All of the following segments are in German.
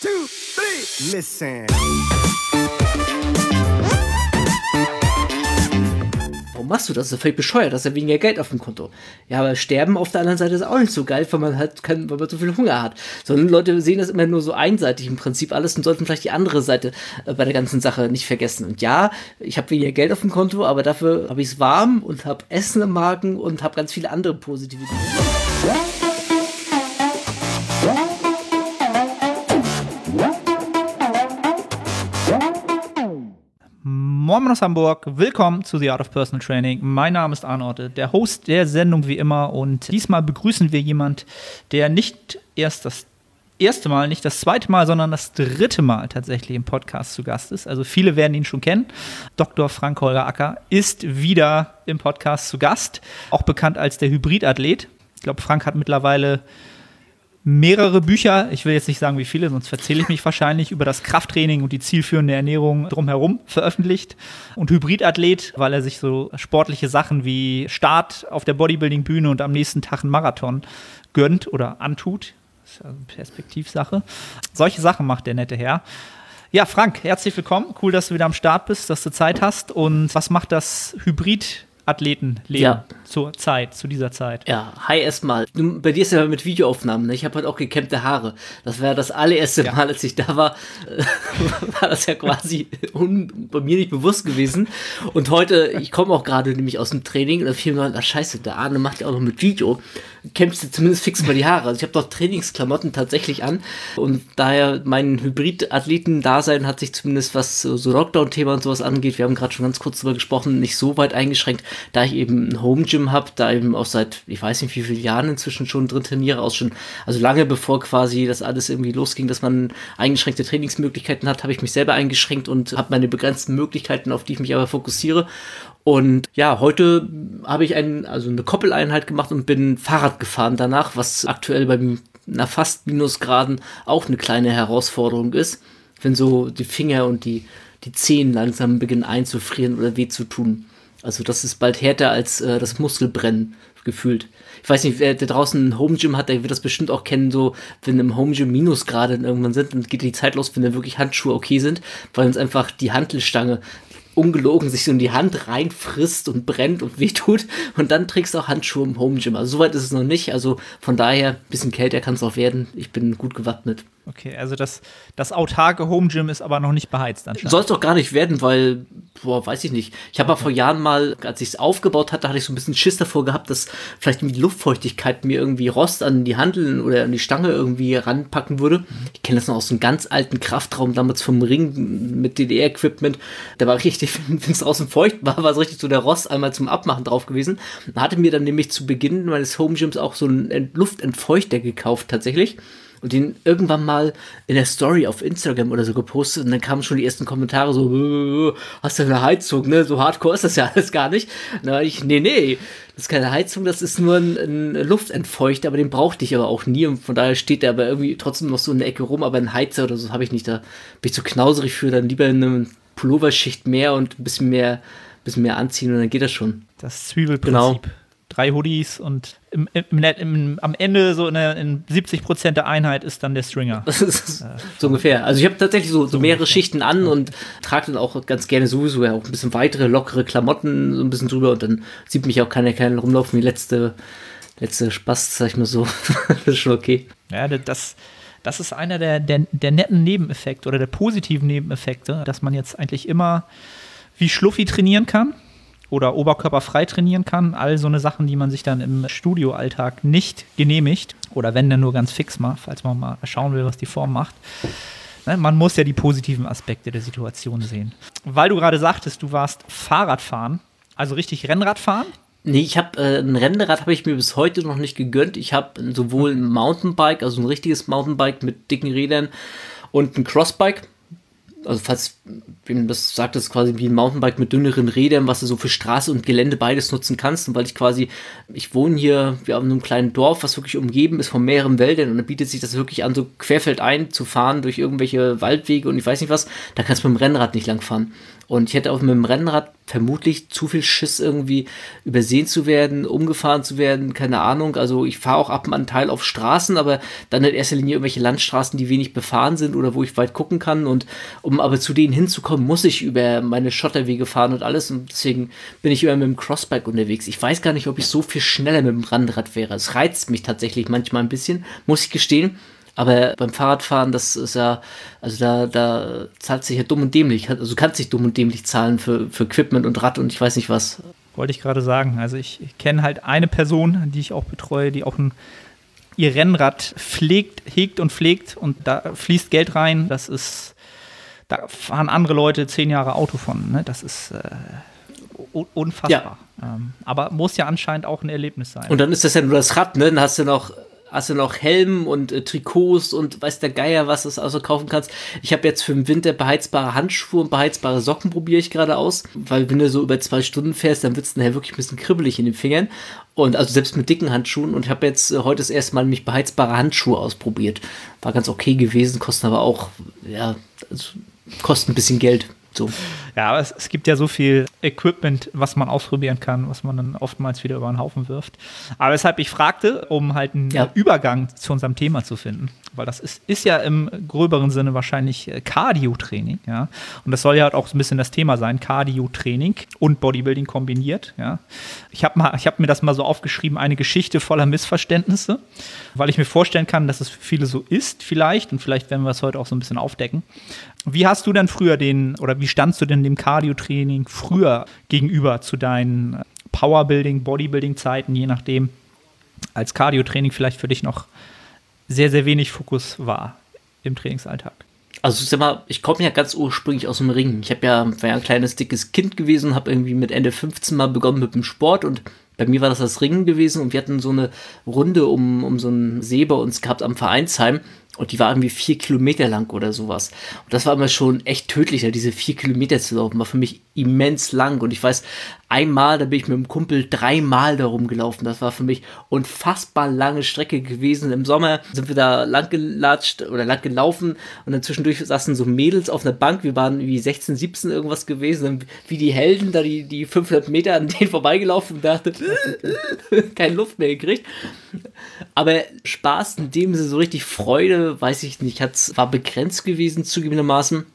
two, three, listen. Warum machst du das? Das ist völlig bescheuert, das ist ja weniger Geld auf dem Konto. Ja, aber Sterben auf der anderen Seite ist auch nicht so geil, weil man halt kein, weil man so viel Hunger hat. Sondern Leute sehen das immer nur so einseitig im Prinzip alles und sollten vielleicht die andere Seite äh, bei der ganzen Sache nicht vergessen. Und ja, ich habe weniger Geld auf dem Konto, aber dafür habe ich es warm und habe Essen im Magen und habe ganz viele andere positive Dinge. Moin aus Hamburg, willkommen zu The Art of Personal Training. Mein Name ist Arnorte, der Host der Sendung wie immer und diesmal begrüßen wir jemand, der nicht erst das erste Mal, nicht das zweite Mal, sondern das dritte Mal tatsächlich im Podcast zu Gast ist. Also viele werden ihn schon kennen. Dr. Frank Holger Acker ist wieder im Podcast zu Gast, auch bekannt als der Hybridathlet. Ich glaube, Frank hat mittlerweile mehrere Bücher, ich will jetzt nicht sagen wie viele, sonst erzähle ich mich wahrscheinlich, über das Krafttraining und die zielführende Ernährung drumherum veröffentlicht. Und Hybridathlet, weil er sich so sportliche Sachen wie Start auf der Bodybuilding-Bühne und am nächsten Tag einen Marathon gönnt oder antut. Das ist ja eine Perspektivsache. Solche Sachen macht der nette Herr. Ja, Frank, herzlich willkommen. Cool, dass du wieder am Start bist, dass du Zeit hast. Und was macht das Hybrid Athletenleben Ja. zur Zeit, zu dieser Zeit? Ja, hi erstmal. Bei dir ist ja mit Videoaufnahmen, ne? Ich habe halt auch gekämmte Haare. Das war das allererste Ja. Mal, als ich da war, war das ja quasi bei mir nicht bewusst gewesen. Und heute, ich komme auch gerade nämlich aus dem Training und da fiel mir ach scheiße, der Arne macht ja auch noch mit Video. Kämmst du zumindest fix mal die Haare. Also ich habe doch Trainingsklamotten tatsächlich an und daher mein Hybrid-Athleten-Dasein hat sich zumindest was so Lockdown-Thema und sowas angeht, wir haben gerade schon ganz kurz drüber gesprochen, nicht so weit eingeschränkt, da ich eben ein Home-Gym habe, da eben auch seit, ich weiß nicht wie viele Jahren inzwischen schon drin trainiere, aus schon, also lange bevor quasi das alles irgendwie losging, dass man eingeschränkte Trainingsmöglichkeiten hat, habe ich mich selber eingeschränkt und habe meine begrenzten Möglichkeiten, auf die ich mich aber fokussiere. Und ja, heute habe ich ein, also eine Koppeleinheit gemacht und bin Fahrrad gefahren danach, was aktuell bei einer fast Minusgraden auch eine kleine Herausforderung ist, wenn so die Finger und die, die Zehen langsam beginnen einzufrieren oder weh zu tun. Also das ist bald härter als äh, das Muskelbrennen gefühlt. Ich weiß nicht, wer der draußen ein Home Gym hat, der wird das bestimmt auch kennen, so wenn im Home Gym Minusgrade irgendwann sind, dann geht die Zeit los, wenn da wirklich Handschuhe okay sind, weil uns einfach die Hantelstange ungelogen sich so in die Hand reinfrisst und brennt und wehtut und dann trägst du auch Handschuhe im Home Gym. Also soweit ist es noch nicht, also von daher, bisschen kälter kann es auch werden. Ich bin gut gewappnet. Okay, also das, das autarke Home Gym ist aber noch nicht beheizt anscheinend. Soll es doch gar nicht werden, weil, boah, weiß ich nicht. Ich habe ja vor Jahren mal, als ich es aufgebaut hatte, hatte ich so ein bisschen Schiss davor gehabt, dass vielleicht die Luftfeuchtigkeit mir irgendwie Rost an die Handeln oder an die Stange irgendwie ranpacken würde. Ich kenne das noch aus einem ganz alten Kraftraum damals vom Ring mit DDR-Equipment. Da war richtig, wenn es draußen feucht war, war so richtig so der Rost einmal zum Abmachen drauf gewesen. Da hatte mir dann nämlich zu Beginn meines Home Gyms auch so einen Ent- Luftentfeuchter gekauft tatsächlich und den irgendwann mal in der Story auf Instagram oder so gepostet und dann kamen schon die ersten Kommentare so, "Äh, hast du eine Heizung, ne? So hardcore ist das ja alles gar nicht. Na, war ich, nee, nee, das ist keine Heizung, das ist nur ein, ein Luftentfeuchter, aber den brauchte ich aber auch nie und von daher steht der aber irgendwie trotzdem noch so in der Ecke rum, aber ein Heizer oder so habe ich nicht, da bin ich zu knauserig für, dann lieber eine Pulloverschicht mehr und ein bisschen mehr, bisschen mehr anziehen und dann geht das schon. Das Zwiebelprinzip. Genau. Drei Hoodies und im, im, im, am Ende so in, der, in 70 Prozent der Einheit ist dann der Stringer. Das ist so ungefähr. Also ich habe tatsächlich so, so mehrere Schichten an und trage dann auch ganz gerne sowieso ja auch ein bisschen weitere, lockere Klamotten so ein bisschen drüber und dann sieht mich auch keiner, keiner rumlaufen wie letzte, letzte Spaß, sag ich mal so. das ist schon okay. Ja, das, das ist einer der, der, der netten Nebeneffekte oder der positiven Nebeneffekte, dass man jetzt eigentlich immer wie Schluffi trainieren kann oder oberkörperfrei trainieren kann. All so eine Sachen, die man sich dann im Studioalltag nicht genehmigt oder wenn dann nur ganz fix mal, falls man mal schauen will, was die Form macht. Ne, Man muss ja die positiven Aspekte der Situation sehen. Weil du gerade sagtest, du warst Fahrradfahren, also richtig Rennradfahren. Nee, ich habe äh, ein Rennrad habe ich mir bis heute noch nicht gegönnt. Ich habe sowohl ein Mountainbike, also ein richtiges Mountainbike mit dicken Rädern und ein Crossbike. Also falls wem das sagt, das ist quasi wie ein Mountainbike mit dünneren Rädern, was du so für Straße und Gelände beides nutzen kannst. Und weil ich quasi, ich wohne hier, wir haben in einem kleinen Dorf, was wirklich umgeben ist von mehreren Wäldern und da bietet sich das wirklich an, so querfeldein zu fahren durch irgendwelche Waldwege und ich weiß nicht was, da kannst du mit dem Rennrad nicht lang fahren. Und ich hätte auch mit dem Rennrad vermutlich zu viel Schiss irgendwie übersehen zu werden, umgefahren zu werden, keine Ahnung. Also ich fahre auch ab und an Teil auf Straßen, aber dann in erster Linie irgendwelche Landstraßen, die wenig befahren sind oder wo ich weit gucken kann. Und um aber zu denen hinzukommen, muss ich über meine Schotterwege fahren und alles. Und deswegen bin ich immer mit dem Crossbike unterwegs. Ich weiß gar nicht, ob ich so viel schneller mit dem Randrad wäre. Es reizt mich tatsächlich manchmal ein bisschen, muss ich gestehen. Aber beim Fahrradfahren, das ist ja, also da, da zahlt sich ja dumm und dämlich. Also du kannst dich dumm und dämlich zahlen für, für Equipment und Rad und ich weiß nicht was. Wollte ich gerade sagen. Also ich, kenne halt eine Person, die ich auch betreue, die auch ein, ihr Rennrad pflegt, hegt und pflegt und da fließt Geld rein. Das ist, da fahren andere Leute zehn Jahre Auto von. Ne? Das ist äh, unfassbar. Ja. Ähm, aber muss ja anscheinend auch ein Erlebnis sein. Und dann ist das ja nur das Rad, ne? Dann hast du noch hast du noch Helm und äh, Trikots und weiß der Geier, was du also kaufen kannst. Ich habe jetzt für den Winter beheizbare Handschuhe und beheizbare Socken probiere ich gerade aus, weil wenn du so über zwei Stunden fährst, dann wird es nachher wirklich ein bisschen kribbelig in den Fingern. Und also selbst mit dicken Handschuhen. Und ich habe jetzt äh, heute das erste Mal mich beheizbare Handschuhe ausprobiert. War ganz okay gewesen, kosten aber auch, ja, also kosten ein bisschen Geld. So. Ja, aber es, es, gibt ja so viel Equipment, was man ausprobieren kann, was man dann oftmals wieder über den Haufen wirft. Aber weshalb ich fragte, um halt einen ja. Übergang zu unserem Thema zu finden, weil das ist, ist ja im gröberen Sinne wahrscheinlich äh, Cardio-Training, ja. Und das soll ja halt auch so ein bisschen das Thema sein, Cardio-Training und Bodybuilding kombiniert, ja. Ich habe hab mir das mal so aufgeschrieben, eine Geschichte voller Missverständnisse, weil ich mir vorstellen kann, dass es für viele so ist, vielleicht, und vielleicht werden wir es heute auch so ein bisschen aufdecken. Wie hast du denn früher den, oder wie standst du denn dem Cardio-Training früher gegenüber zu deinen Powerbuilding, Bodybuilding-Zeiten, je nachdem, als Cardio-Training vielleicht für dich noch sehr, sehr wenig Fokus war im Trainingsalltag? Also sag mal, ich komme ja ganz ursprünglich aus dem Ring. Ich habe ja, war ja ein kleines, dickes Kind gewesen, habe irgendwie mit Ende 15 mal begonnen mit dem Sport und bei mir war das das Ringen gewesen und wir hatten so eine Runde um, um so einen See bei uns gehabt am Vereinsheim und die war irgendwie vier Kilometer lang oder sowas. Und das war immer schon echt tödlich, diese vier Kilometer zu laufen. War für mich immens lang. Und ich weiß, einmal, da bin ich mit dem Kumpel dreimal darum gelaufen. Das war für mich unfassbar lange Strecke gewesen. Im Sommer sind wir da lang gelatscht oder lang gelaufen und dann zwischendurch saßen so Mädels auf einer Bank. Wir waren wie 16, 17 irgendwas gewesen. Wie die Helden, da die, die 500 Meter an denen vorbeigelaufen und dachte, keine Luft mehr gekriegt. Aber Spaß in dem Sinne, so richtig Freude, weiß ich nicht, hat's, war begrenzt gewesen, zugegebenermaßen.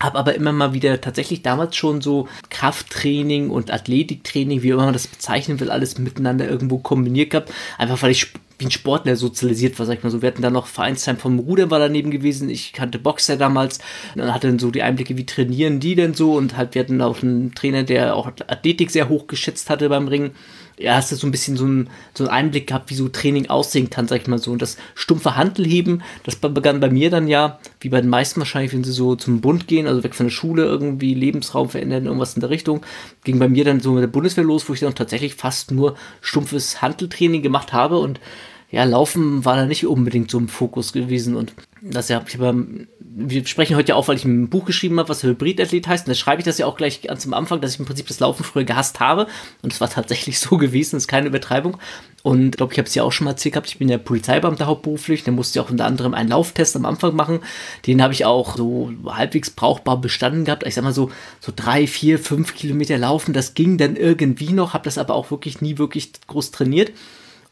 Habe aber immer mal wieder tatsächlich damals schon so Krafttraining und Athletiktraining, wie immer man das bezeichnen will, alles miteinander irgendwo kombiniert gehabt. Einfach weil ich wie ein Sportler sozialisiert war, sag ich mal so. Wir hatten da noch Vereinszeit vom Ruder war daneben gewesen. Ich kannte Boxer damals. Und hatte dann so die Einblicke, wie trainieren die denn so. Und halt, wir hatten auch einen Trainer, der auch Athletik sehr hoch geschätzt hatte beim Ringen ja, hast du so ein bisschen so einen, so einen Einblick gehabt, wie so Training aussehen kann, sag ich mal so. Und das stumpfe Handelheben, das begann bei mir dann ja, wie bei den meisten wahrscheinlich, wenn sie so zum Bund gehen, also weg von der Schule, irgendwie Lebensraum verändern, irgendwas in der Richtung, ging bei mir dann so mit der Bundeswehr los, wo ich dann tatsächlich fast nur stumpfes Handeltraining gemacht habe und ja, Laufen war da nicht unbedingt so im Fokus gewesen und das ja, ich habe, wir sprechen heute ja auch, weil ich ein Buch geschrieben habe, was Hybridathlet heißt und da schreibe ich das ja auch gleich ganz am Anfang, dass ich im Prinzip das Laufen früher gehasst habe. Und es war tatsächlich so gewesen, das ist keine Übertreibung. Und ich glaube, ich habe es ja auch schon mal erzählt gehabt, ich bin ja Polizeibeamter hauptberuflich, da musste ich auch unter anderem einen Lauftest am Anfang machen, den habe ich auch so halbwegs brauchbar bestanden gehabt, ich sag mal so, so drei, vier, fünf Kilometer laufen, das ging dann irgendwie noch, habe das aber auch wirklich nie wirklich groß trainiert.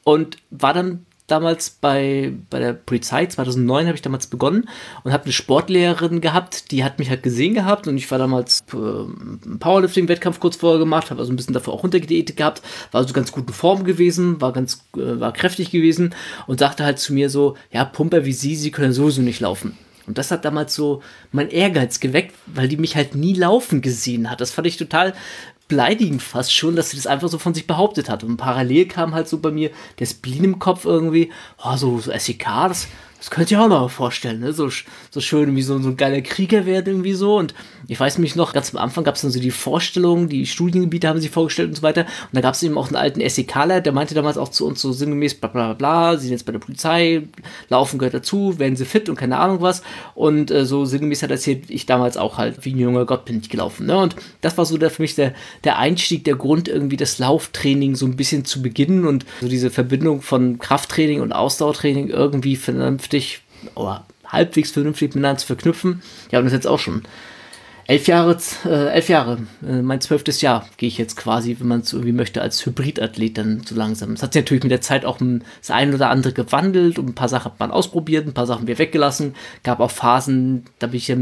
Und war dann damals bei, bei der Polizei, 2009 habe ich damals begonnen und habe eine Sportlehrerin gehabt, die hat mich halt gesehen gehabt und ich war damals äh, Powerlifting-Wettkampf kurz vorher gemacht, habe also ein bisschen dafür auch runtergediätet gehabt, war also ganz gut in Form gewesen, war ganz, äh, war kräftig gewesen und sagte halt zu mir so, ja, Pumper wie Sie, Sie können sowieso nicht laufen. Und das hat damals so mein Ehrgeiz geweckt, weil die mich halt nie laufen gesehen hat. Das fand ich total beleidigend fast schon, dass sie das einfach so von sich behauptet hat. Und parallel kam halt so bei mir der Spleen im Kopf irgendwie, oh, so, so SEK, das könnt ihr auch noch vorstellen, ne? So, so schön wie so, so ein geiler Krieger wird irgendwie so. Und ich weiß mich noch, ganz am Anfang gab es dann so die Vorstellungen, die Studiengebiete haben sie vorgestellt und so weiter. Und da gab es eben auch einen alten SEKler, der meinte damals auch zu uns so sinngemäß, bla bla bla, sie sind jetzt bei der Polizei, laufen gehört dazu, werden sie fit und keine Ahnung was. Und äh, so sinngemäß hat erzählt, ich damals auch halt wie ein junger Gott bin ich gelaufen. Ne? Und das war so der, für mich der, der Einstieg, der Grund, irgendwie das Lauftraining so ein bisschen zu beginnen und so diese Verbindung von Krafttraining und Ausdauertraining irgendwie vernünftig vernünftig oder halbwegs vernünftig miteinander zu verknüpfen. Ja, und das ist jetzt auch schon elf Jahre, äh, elf Jahre, äh, mein zwölftes Jahr gehe ich jetzt quasi, wenn man es irgendwie möchte, als Hybridathlet dann so langsam. Es hat sich natürlich mit der Zeit auch das ein oder andere gewandelt und ein paar Sachen hat man ausprobiert, ein paar Sachen wir weggelassen. Gab auch Phasen, da bin ich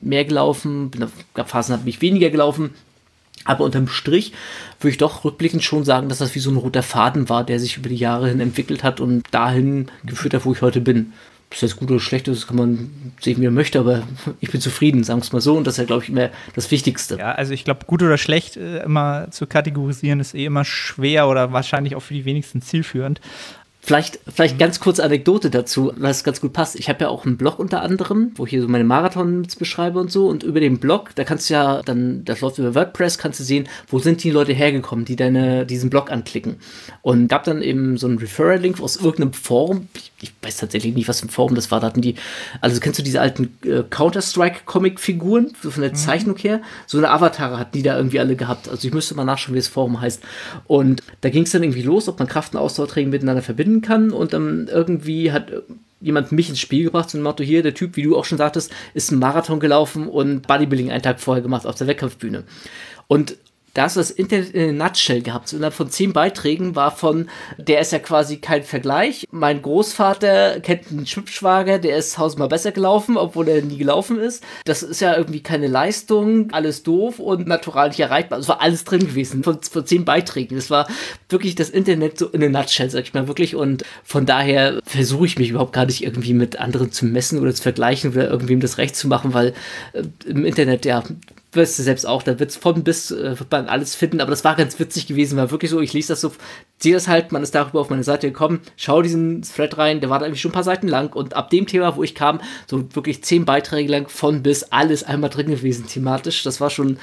mehr gelaufen, gab Phasen, da bin ich weniger gelaufen. Aber unterm Strich würde ich doch rückblickend schon sagen, dass das wie so ein roter Faden war, der sich über die Jahre hin entwickelt hat und dahin geführt hat, wo ich heute bin ob das jetzt gut oder schlecht ist, kann man sehen, wie er möchte, aber ich bin zufrieden, sagen wir es mal so. Und das ist ja, glaube ich, immer das Wichtigste. Ja, also ich glaube, gut oder schlecht äh, immer zu kategorisieren ist eh immer schwer oder wahrscheinlich auch für die wenigsten zielführend. Vielleicht, vielleicht ganz kurz Anekdote dazu, weil es ganz gut passt. Ich habe ja auch einen Blog unter anderem, wo ich hier so meine Marathons beschreibe und so. Und über den Blog, da kannst du ja dann, das läuft über WordPress, kannst du sehen, wo sind die Leute hergekommen, die deine, diesen Blog anklicken. Und gab dann eben so einen Referral-Link aus irgendeinem Forum. Ich, ich, weiß tatsächlich nicht, was für ein Forum das war. Da hatten die, also kennst du diese alten äh, Counter-Strike-Comic-Figuren, so von der mhm. Zeichnung her? So eine Avatare hatten die da irgendwie alle gehabt. Also ich müsste mal nachschauen, wie das Forum heißt. Und da ging es dann irgendwie los, ob man Kraft- und Ausdauertraining miteinander verbinden gewinnen kann und dann irgendwie hat jemand mich ins Spiel gebracht, ein Motto hier, der Typ, wie du auch schon sagtest, ist ein Marathon gelaufen und Bodybuilding einen Tag vorher gemacht auf der Wettkampfbühne. Und da hast du das Internet in a Nutshell gehabt. So innerhalb von zehn Beiträgen war von, der ist ja quasi kein Vergleich. Mein Großvater kennt einen Schwibschwager, der ist tausendmal besser gelaufen, obwohl er nie gelaufen ist. Das ist ja irgendwie keine Leistung, alles doof und natural nicht erreichbar. Es war alles drin gewesen von, von zehn Beiträgen. Das war wirklich das Internet so in a Nutshell, sag ich mal wirklich. Und von daher versuche ich mich überhaupt gar nicht irgendwie mit anderen zu messen oder zu vergleichen oder irgendwem das Recht zu machen, weil äh, im Internet ja wirst du selbst auch, da wird es von bis äh, wird man alles finden, aber das war ganz witzig gewesen, war wirklich so, ich lese das so, sehe das halt, man ist darüber auf meine Seite gekommen, schau diesen Thread rein, der war da irgendwie schon ein paar Seiten lang und ab dem Thema, wo ich kam, so wirklich zehn Beiträge lang von bis alles einmal drin gewesen thematisch, das war schon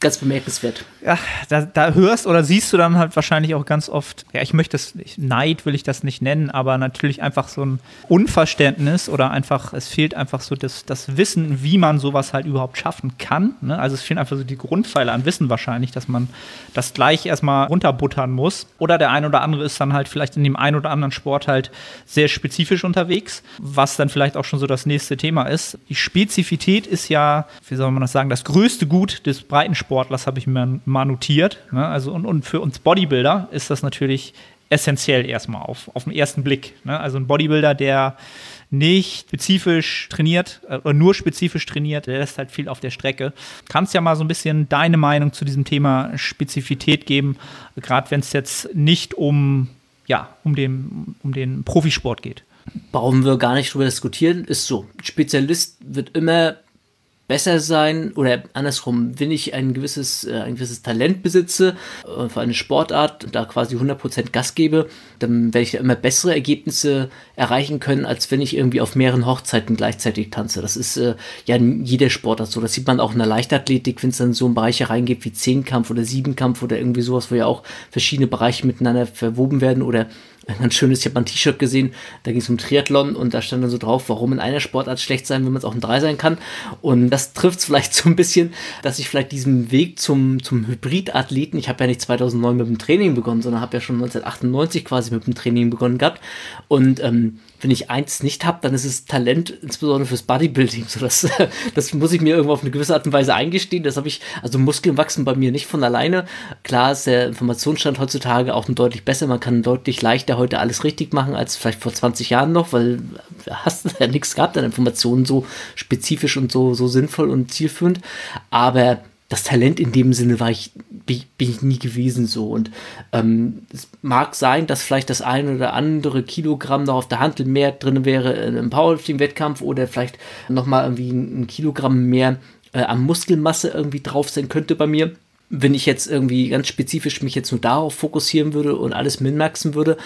ganz bemerkenswert. Ja, da, da, hörst oder siehst du dann halt wahrscheinlich auch ganz oft, ja, ich möchte es nicht, Neid will ich das nicht nennen, aber natürlich einfach so ein Unverständnis oder einfach, es fehlt einfach so das, das Wissen, wie man sowas halt überhaupt schaffen kann. Ne? Also es fehlen einfach so die Grundpfeiler an Wissen wahrscheinlich, dass man das gleich erstmal runterbuttern muss. Oder der ein oder andere ist dann halt vielleicht in dem einen oder anderen Sport halt sehr spezifisch unterwegs, was dann vielleicht auch schon so das nächste Thema ist. Die Spezifität ist ja, wie soll man das sagen, das größte Gut des Breitensports Sportlers habe ich mir mal notiert. Ne? Also und, und für uns Bodybuilder ist das natürlich essentiell erstmal auf, auf den ersten Blick. Ne? Also ein Bodybuilder, der nicht spezifisch trainiert äh, oder nur spezifisch trainiert, der lässt halt viel auf der Strecke. Kannst ja mal so ein bisschen deine Meinung zu diesem Thema Spezifität geben, gerade wenn es jetzt nicht um, ja, um, den, um den Profisport geht. Brauchen wir gar nicht drüber diskutieren, ist so. Spezialist wird immer besser sein oder andersrum, wenn ich ein gewisses, äh, ein gewisses Talent besitze äh, für eine Sportart, da quasi 100% Gas gebe, dann werde ich da immer bessere Ergebnisse erreichen können, als wenn ich irgendwie auf mehreren Hochzeiten gleichzeitig tanze. Das ist äh, ja in jeder Sportart so. Das sieht man auch in der Leichtathletik, wenn es dann so einen Bereich reingeht wie Zehnkampf oder Siebenkampf oder irgendwie sowas, wo ja auch verschiedene Bereiche miteinander verwoben werden oder ganz schönes, ich habe mal ein T-Shirt gesehen, da ging es um Triathlon und da stand dann so drauf, warum in einer Sportart schlecht sein, wenn man es auch in drei sein kann. Und das trifft es vielleicht so ein bisschen, dass ich vielleicht diesen Weg zum, zum Hybridathleten, ich habe ja nicht 2009 mit dem Training begonnen, sondern habe ja schon 1998 quasi mit dem Training begonnen gehabt. Und ähm, wenn ich eins nicht habe, dann ist es Talent, insbesondere fürs Bodybuilding. So das, das muss ich mir irgendwo auf eine gewisse Art und Weise eingestehen. Das habe ich, also Muskeln wachsen bei mir nicht von alleine. Klar ist der Informationsstand heutzutage auch deutlich besser. Man kann deutlich leichter heute alles richtig machen als vielleicht vor 20 Jahren noch, weil hast ja nichts gehabt an Informationen so spezifisch und so, so sinnvoll und zielführend. Aber das Talent in dem Sinne war ich, bin, ich nie gewesen so. Und ähm, es mag sein, dass vielleicht das eine oder andere Kilogramm noch auf der Handel mehr drin wäre im Powerlifting-Wettkampf oder vielleicht nochmal irgendwie ein Kilogramm mehr äh, an Muskelmasse irgendwie drauf sein könnte bei mir. Wenn ich jetzt irgendwie ganz spezifisch mich jetzt nur darauf fokussieren würde und alles minmaxen würde.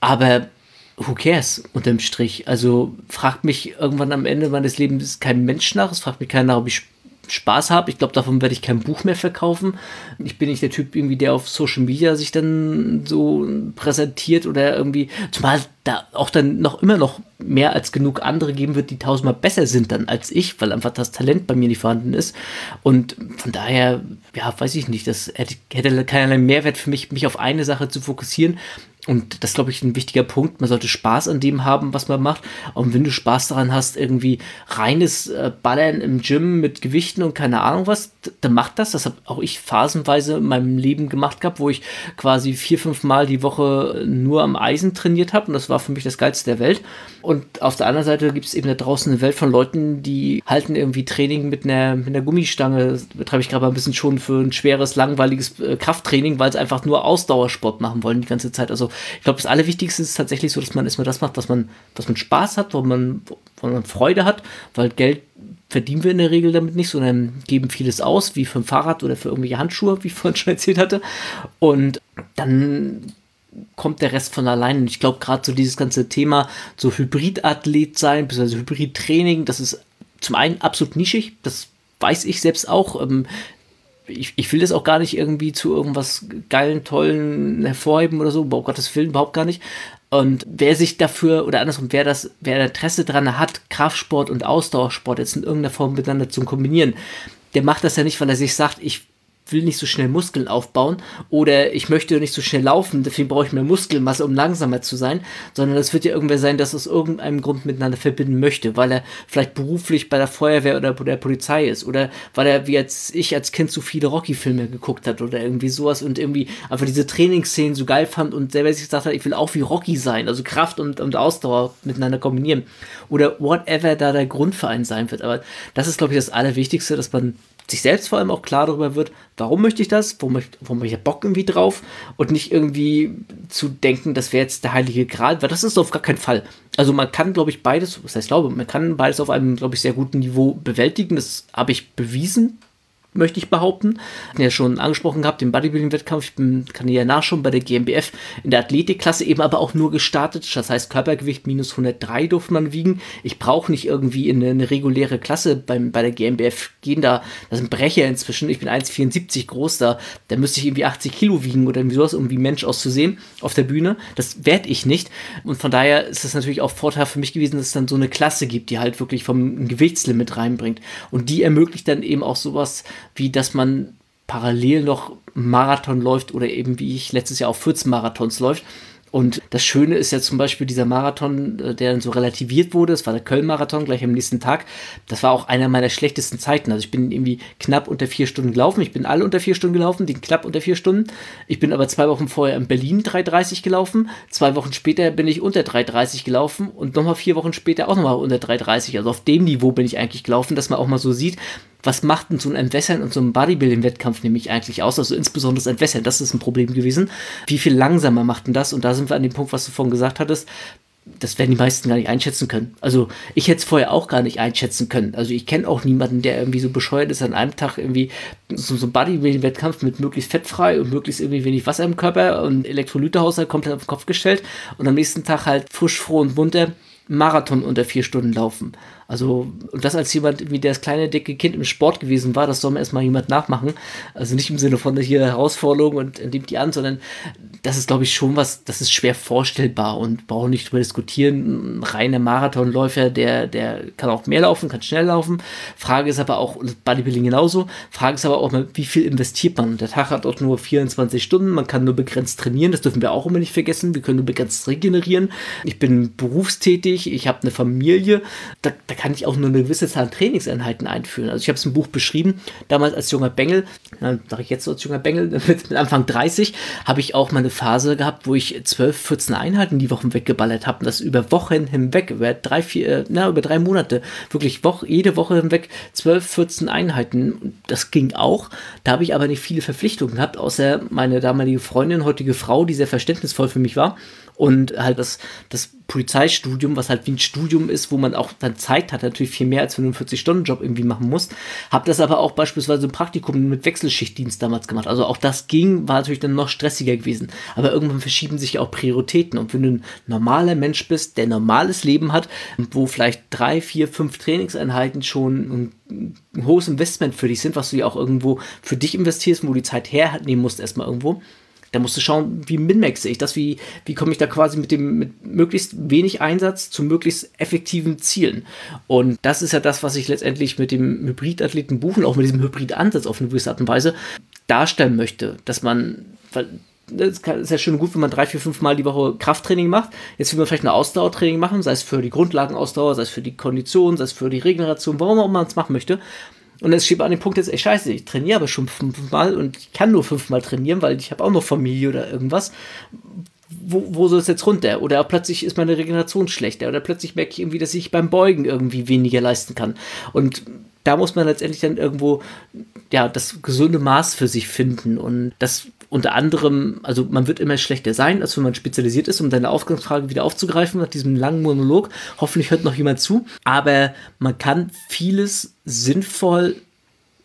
Aber who cares unterm Strich? Also fragt mich irgendwann am Ende meines Lebens kein Mensch nach. Es fragt mich keiner ob ich Spaß habe. Ich glaube, davon werde ich kein Buch mehr verkaufen. Ich bin nicht der Typ irgendwie, der auf Social Media sich dann so präsentiert oder irgendwie, zumal da auch dann noch immer noch mehr als genug andere geben wird, die tausendmal besser sind dann als ich, weil einfach das Talent bei mir nicht vorhanden ist. Und von daher, ja, weiß ich nicht, das hätte, hätte keinerlei Mehrwert für mich, mich auf eine Sache zu fokussieren. Und das glaube ich ein wichtiger Punkt. Man sollte Spaß an dem haben, was man macht. Und wenn du Spaß daran hast, irgendwie reines äh, Ballern im Gym mit Gewichten und keine Ahnung was, dann macht das. Das habe auch ich phasenweise in meinem Leben gemacht gehabt, wo ich quasi vier, fünf Mal die Woche nur am Eisen trainiert habe. Und das war für mich das Geilste der Welt. Und auf der anderen Seite gibt es eben da draußen eine Welt von Leuten, die halten irgendwie Training mit einer, mit einer Gummistange. Das betreibe ich gerade ein bisschen schon für ein schweres, langweiliges äh, Krafttraining, weil sie einfach nur Ausdauersport machen wollen die ganze Zeit. Also ich glaube, das Allerwichtigste ist tatsächlich so, dass man erstmal das macht, was man, was man Spaß hat, wo man, wo man Freude hat, weil Geld verdienen wir in der Regel damit nicht, sondern geben vieles aus, wie für ein Fahrrad oder für irgendwelche Handschuhe, wie ich vorhin schon erzählt hatte. Und dann kommt der Rest von allein. Und ich glaube, gerade so dieses ganze Thema, so Hybridathlet sein, beziehungsweise Hybridtraining, das ist zum einen absolut nischig, das weiß ich selbst auch. Ich, ich will das auch gar nicht irgendwie zu irgendwas geilen, tollen hervorheben oder so, um Gottes Willen überhaupt gar nicht. Und wer sich dafür, oder andersrum, wer das, wer Interesse daran hat, Kraftsport und Ausdauersport jetzt in irgendeiner Form miteinander zu kombinieren, der macht das ja nicht, weil er sich sagt, ich will nicht so schnell Muskeln aufbauen oder ich möchte nicht so schnell laufen, deswegen brauche ich mehr Muskelmasse, um langsamer zu sein, sondern es wird ja irgendwer sein, das aus irgendeinem Grund miteinander verbinden möchte, weil er vielleicht beruflich bei der Feuerwehr oder bei der Polizei ist oder weil er wie jetzt ich als Kind so viele Rocky-Filme geguckt hat oder irgendwie sowas und irgendwie einfach diese Trainingsszenen so geil fand und selber sich gesagt hat, ich will auch wie Rocky sein, also Kraft und, und Ausdauer miteinander kombinieren oder whatever da der Grundverein sein wird. Aber das ist, glaube ich, das Allerwichtigste, dass man sich selbst vor allem auch klar darüber wird, warum möchte ich das, wo möchte, wo möchte ich Bock irgendwie drauf und nicht irgendwie zu denken, das wäre jetzt der heilige Gral, weil das ist auf gar keinen Fall. Also man kann, glaube ich, beides, was heißt glaube, man kann beides auf einem, glaube ich, sehr guten Niveau bewältigen. Das habe ich bewiesen möchte ich behaupten. Ich ja schon angesprochen gehabt, den Bodybuilding-Wettkampf. Ich bin, kann ja nachschauen bei der GmbF in der Athletikklasse eben aber auch nur gestartet. Das heißt, Körpergewicht minus 103 durfte man wiegen. Ich brauche nicht irgendwie in eine, eine, reguläre Klasse beim, bei der GmbF gehen. Da, das sind Brecher inzwischen. Ich bin 1,74 groß. Da, da müsste ich irgendwie 80 Kilo wiegen oder irgendwie sowas, um wie Mensch auszusehen auf der Bühne. Das werde ich nicht. Und von daher ist es natürlich auch Vorteil für mich gewesen, dass es dann so eine Klasse gibt, die halt wirklich vom Gewichtslimit reinbringt. Und die ermöglicht dann eben auch sowas, wie dass man parallel noch Marathon läuft oder eben wie ich letztes Jahr auch 14 Marathons läuft und das Schöne ist ja zum Beispiel dieser Marathon, äh, der dann so relativiert wurde. Das war der Köln-Marathon gleich am nächsten Tag. Das war auch einer meiner schlechtesten Zeiten. Also ich bin irgendwie knapp unter vier Stunden gelaufen. Ich bin alle unter vier Stunden gelaufen, die knapp unter vier Stunden. Ich bin aber zwei Wochen vorher in Berlin 3,30 gelaufen. Zwei Wochen später bin ich unter 3,30 gelaufen und nochmal vier Wochen später auch nochmal unter 3,30. Also auf dem Niveau bin ich eigentlich gelaufen, dass man auch mal so sieht, was macht denn so ein Entwässern und so ein Bodybuilding-Wettkampf nämlich eigentlich aus? Also insbesondere das Entwässern, das ist ein Problem gewesen. Wie viel langsamer macht denn das? Und da sind wir an dem Punkt, was du vorhin gesagt hattest. Das werden die meisten gar nicht einschätzen können. Also ich hätte es vorher auch gar nicht einschätzen können. Also ich kenne auch niemanden, der irgendwie so bescheuert ist, an einem Tag irgendwie so, so ein Bodybuilding-Wettkampf mit möglichst fettfrei und möglichst irgendwie wenig Wasser im Körper und Elektrolytehaushalt komplett auf den Kopf gestellt und am nächsten Tag halt frisch, froh und munter Marathon unter vier Stunden laufen. Also, und das als jemand, wie das kleine, dicke Kind im Sport gewesen war, das soll mir erstmal jemand nachmachen. Also nicht im Sinne von hier Herausforderung und nimmt die an, sondern das ist, glaube ich, schon was, das ist schwer vorstellbar und brauchen nicht drüber diskutieren. Ein reiner Marathonläufer, der, der kann auch mehr laufen, kann schnell laufen. Frage ist aber auch, Bodybuilding genauso. Frage ist aber auch, wie viel investiert man? Der Tag hat auch nur 24 Stunden, man kann nur begrenzt trainieren, das dürfen wir auch immer nicht vergessen. Wir können nur begrenzt regenerieren. Ich bin berufstätig, ich habe eine Familie. Da, da da kann ich auch nur eine gewisse Zahl Trainingseinheiten einführen. Also ich habe es im Buch beschrieben, damals als junger Bengel, dann sage ich jetzt so als junger Bengel, mit, mit Anfang 30, habe ich auch mal eine Phase gehabt, wo ich 12, 14 Einheiten die Wochen weggeballert habe. Und das über Wochen hinweg, über drei, vier, äh, na, über drei Monate, wirklich Woche, jede Woche hinweg 12, 14 Einheiten. Das ging auch. Da habe ich aber nicht viele Verpflichtungen gehabt, außer meine damalige Freundin, heutige Frau, die sehr verständnisvoll für mich war und halt das, das Polizeistudium, was halt wie ein Studium ist, wo man auch dann Zeit hat, natürlich viel mehr als für einen 40-Stunden-Job irgendwie machen muss. Hab das aber auch beispielsweise im Praktikum mit Wechselschichtdienst damals gemacht. Also auch das ging, war natürlich dann noch stressiger gewesen. Aber irgendwann verschieben sich auch Prioritäten. Und wenn du ein normaler Mensch bist, der ein normales Leben hat, wo vielleicht drei, vier, fünf Trainingseinheiten schon ein hohes Investment für dich sind, was du ja auch irgendwo für dich investierst, wo du die Zeit hernehmen musst, erstmal irgendwo, da musst du schauen, wie minmaxe ich das, wie, wie komme ich da quasi mit dem, mit möglichst wenig Einsatz zu möglichst effektiven Zielen. Und das ist ja das, was ich letztendlich mit dem Hybridathleten buchen, auch mit diesem Hybridansatz auf eine gewisse Art und Weise darstellen möchte, dass man, weil das ist ja schön gut, wenn man drei, vier, fünf Mal die Woche Krafttraining macht. Jetzt will man vielleicht ein Ausdauertraining machen, sei es für die Grundlagenausdauer, sei es für die Kondition, sei es für die Regeneration, warum auch immer man es machen möchte. Und jetzt steht man an dem Punkt jetzt, ey scheiße, ich trainiere aber schon fünfmal und ich kann nur fünfmal trainieren, weil ich habe auch noch Familie oder irgendwas. Wo, wo soll es jetzt runter? Oder plötzlich ist meine Regeneration schlechter oder plötzlich merke ich irgendwie, dass ich beim Beugen irgendwie weniger leisten kann. Und da muss man letztendlich dann irgendwo ja das gesunde Maß für sich finden und das unter anderem, also man wird immer schlechter sein, als wenn man spezialisiert ist, um deine Ausgangsfrage wieder aufzugreifen nach diesem langen Monolog. Hoffentlich hört noch jemand zu, aber man kann vieles sinnvoll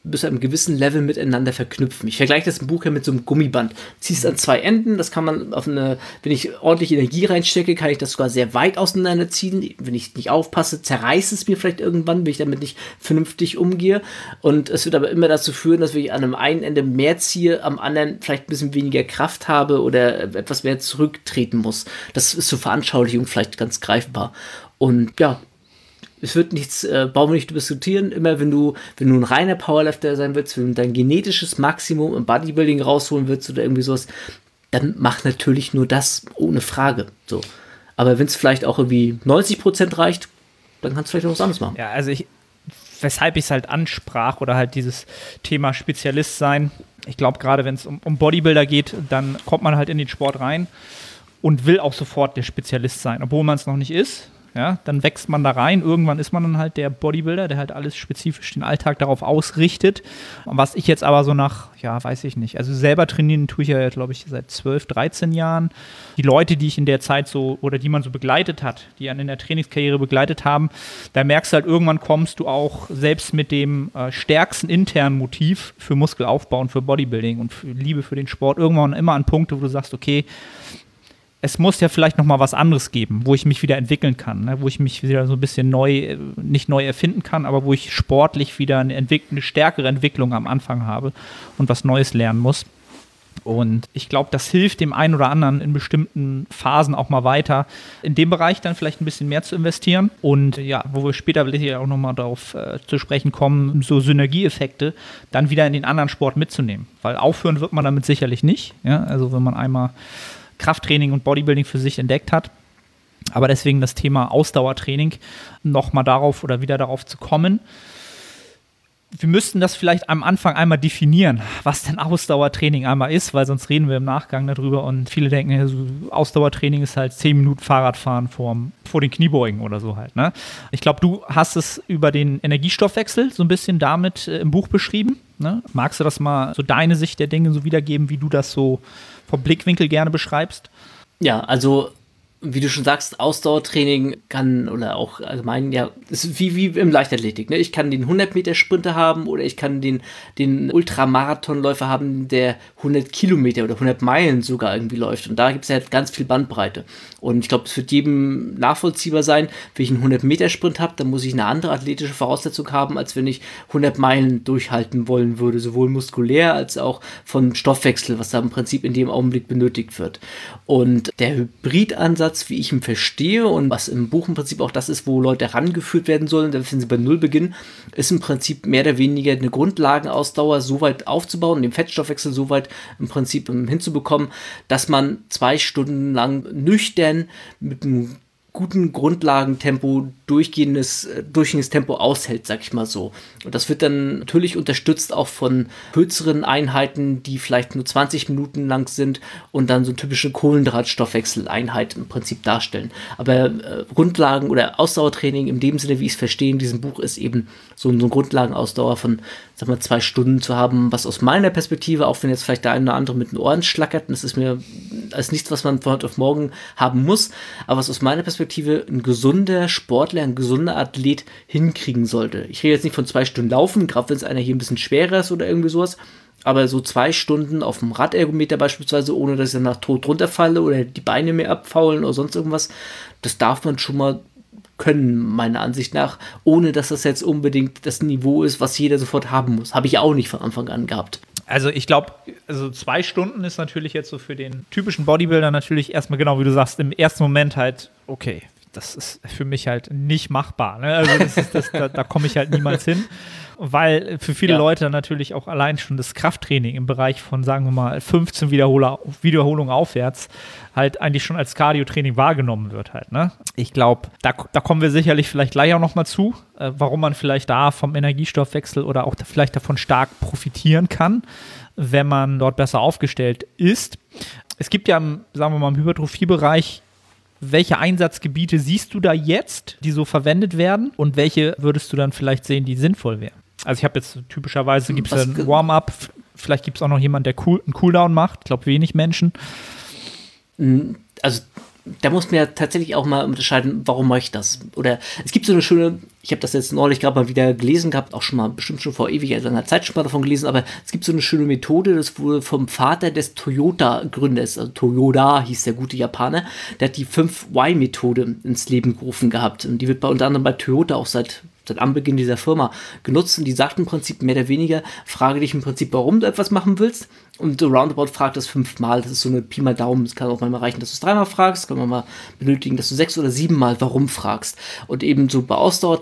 bis zu einem gewissen Level miteinander verknüpfen. Ich vergleiche das Buch ja mit so einem Gummiband. Ziehst an zwei Enden, das kann man auf eine, wenn ich ordentlich Energie reinstecke, kann ich das sogar sehr weit auseinanderziehen. Wenn ich nicht aufpasse, zerreißt es mir vielleicht irgendwann, wenn ich damit nicht vernünftig umgehe. Und es wird aber immer dazu führen, dass ich an einem einen Ende mehr ziehe, am anderen vielleicht ein bisschen weniger Kraft habe oder etwas mehr zurücktreten muss. Das ist zur Veranschaulichung vielleicht ganz greifbar. Und ja, es wird nichts, äh, brauchen wir nicht diskutieren. Immer wenn du, wenn du ein reiner Powerlifter sein willst, wenn du dein genetisches Maximum im Bodybuilding rausholen willst oder irgendwie sowas, dann mach natürlich nur das, ohne Frage. So. Aber wenn es vielleicht auch irgendwie 90% reicht, dann kannst du vielleicht auch was anderes machen. Ja, also ich, weshalb ich es halt ansprach oder halt dieses Thema Spezialist sein. Ich glaube, gerade wenn es um, um Bodybuilder geht, dann kommt man halt in den Sport rein und will auch sofort der Spezialist sein, obwohl man es noch nicht ist. Ja, dann wächst man da rein. Irgendwann ist man dann halt der Bodybuilder, der halt alles spezifisch den Alltag darauf ausrichtet. Was ich jetzt aber so nach, ja, weiß ich nicht. Also selber trainieren tue ich ja, glaube ich, seit 12, 13 Jahren. Die Leute, die ich in der Zeit so oder die man so begleitet hat, die einen in der Trainingskarriere begleitet haben, da merkst du halt, irgendwann kommst du auch selbst mit dem äh, stärksten internen Motiv für Muskelaufbau und für Bodybuilding und für Liebe für den Sport irgendwann immer an Punkte, wo du sagst, okay, es muss ja vielleicht noch mal was anderes geben, wo ich mich wieder entwickeln kann, ne? wo ich mich wieder so ein bisschen neu, äh, nicht neu erfinden kann, aber wo ich sportlich wieder eine, eine stärkere Entwicklung am Anfang habe und was Neues lernen muss. Und ich glaube, das hilft dem einen oder anderen in bestimmten Phasen auch mal weiter, in dem Bereich dann vielleicht ein bisschen mehr zu investieren. Und ja, wo wir später auch nochmal darauf äh, zu sprechen kommen, so Synergieeffekte dann wieder in den anderen Sport mitzunehmen. Weil aufhören wird man damit sicherlich nicht. Ja? Also wenn man einmal Krafttraining und Bodybuilding für sich entdeckt hat. Aber deswegen das Thema Ausdauertraining nochmal darauf oder wieder darauf zu kommen. Wir müssten das vielleicht am Anfang einmal definieren, was denn Ausdauertraining einmal ist, weil sonst reden wir im Nachgang darüber und viele denken, Ausdauertraining ist halt 10 Minuten Fahrradfahren vorm, vor den Kniebeugen oder so halt. Ne? Ich glaube, du hast es über den Energiestoffwechsel so ein bisschen damit äh, im Buch beschrieben. Ne? Magst du das mal so deine Sicht der Dinge so wiedergeben, wie du das so vom Blickwinkel gerne beschreibst? Ja, also wie du schon sagst, Ausdauertraining kann oder auch allgemein, ja, ist wie, wie im Leichtathletik. Ne? Ich kann den 100-Meter-Sprinter haben oder ich kann den, den Ultramarathonläufer haben, der 100 Kilometer oder 100 Meilen sogar irgendwie läuft. Und da gibt es ja halt ganz viel Bandbreite. Und ich glaube, es wird jedem nachvollziehbar sein, wenn ich einen 100-Meter-Sprint habe, dann muss ich eine andere athletische Voraussetzung haben, als wenn ich 100 Meilen durchhalten wollen würde, sowohl muskulär als auch von Stoffwechsel, was da im Prinzip in dem Augenblick benötigt wird. Und der Hybridansatz Ansatz, wie ich ihn verstehe und was im Buch im Prinzip auch das ist, wo Leute herangeführt werden sollen, wenn sie bei Null beginnen, ist im Prinzip mehr oder weniger eine Grundlagenausdauer so weit aufzubauen, den Fettstoffwechsel so weit im Prinzip hinzubekommen, dass man zwei Stunden lang nüchtern mit einem guten Grundlagentempo durchgehendes, äh, durchgehendes Tempo aushält, sag ich mal so. Und das wird dann natürlich unterstützt auch von kürzeren Einheiten, die vielleicht nur 20 Minuten lang sind und dann so typische Kohlendrahtstoffwechseleinheit im Prinzip darstellen. Aber äh, Grundlagen oder Ausdauertraining in dem Sinne, wie ich es verstehe in diesem Buch, ist eben so, so eine Grundlagenausdauer von, sag mal, zwei Stunden zu haben, was aus meiner Perspektive, auch wenn jetzt vielleicht der eine oder andere mit den Ohren schlackert, das ist mir als nichts, was man von heute auf morgen haben muss, aber was aus meiner Perspektive ein gesunder Sportler der ein gesunder Athlet hinkriegen sollte. Ich rede jetzt nicht von zwei Stunden Laufen, gerade wenn es einer hier ein bisschen schwerer ist oder irgendwie sowas, aber so zwei Stunden auf dem Radergometer beispielsweise, ohne dass ich danach tot runterfalle oder die Beine mir abfaulen oder sonst irgendwas, das darf man schon mal können, meiner Ansicht nach, ohne dass das jetzt unbedingt das Niveau ist, was jeder sofort haben muss. Habe ich auch nicht von Anfang an gehabt. Also ich glaube, also zwei Stunden ist natürlich jetzt so für den typischen Bodybuilder natürlich erstmal genau, wie du sagst, im ersten Moment halt, okay, das ist für mich halt nicht machbar. Ne? Also das ist, das, da, da komme ich halt niemals hin. weil für viele ja. Leute natürlich auch allein schon das Krafttraining im Bereich von, sagen wir mal, 15 Wiederholer, Wiederholungen aufwärts halt eigentlich schon als Cardio-Training wahrgenommen wird halt. Ne? Ich glaube, da, da kommen wir sicherlich vielleicht gleich auch nochmal zu, äh, warum man vielleicht da vom Energiestoffwechsel oder auch da vielleicht davon stark profitieren kann, wenn man dort besser aufgestellt ist. Es gibt ja, im, sagen wir mal, im Hypertrophiebereich welche Einsatzgebiete siehst du da jetzt, die so verwendet werden und welche würdest du dann vielleicht sehen, die sinnvoll wären? Also ich habe jetzt typischerweise gibt es ein Warm-up, vielleicht gibt es auch noch jemanden, der cool, einen Cooldown macht. Ich glaube wenig Menschen. Hm, also da muss man ja tatsächlich auch mal unterscheiden, warum mache ich das? Oder es gibt so eine schöne, ich habe das jetzt neulich gerade mal wieder gelesen gehabt, auch schon mal bestimmt schon vor ewig langer Zeit schon mal davon gelesen, aber es gibt so eine schöne Methode, das wurde vom Vater des Toyota-Gründers, also Toyota hieß der gute Japaner, der hat die 5Y-Methode ins Leben gerufen gehabt. Und die wird bei unter anderem bei Toyota auch seit seit Anbeginn dieser Firma genutzt und die sagt im Prinzip mehr oder weniger, frage dich im Prinzip, warum du etwas machen willst und Roundabout fragt das fünfmal. Das ist so eine Pi mal Daumen. Es kann auch mal reichen, dass du es dreimal fragst. Kann man mal benötigen, dass du sechs oder siebenmal warum fragst. Und eben so bei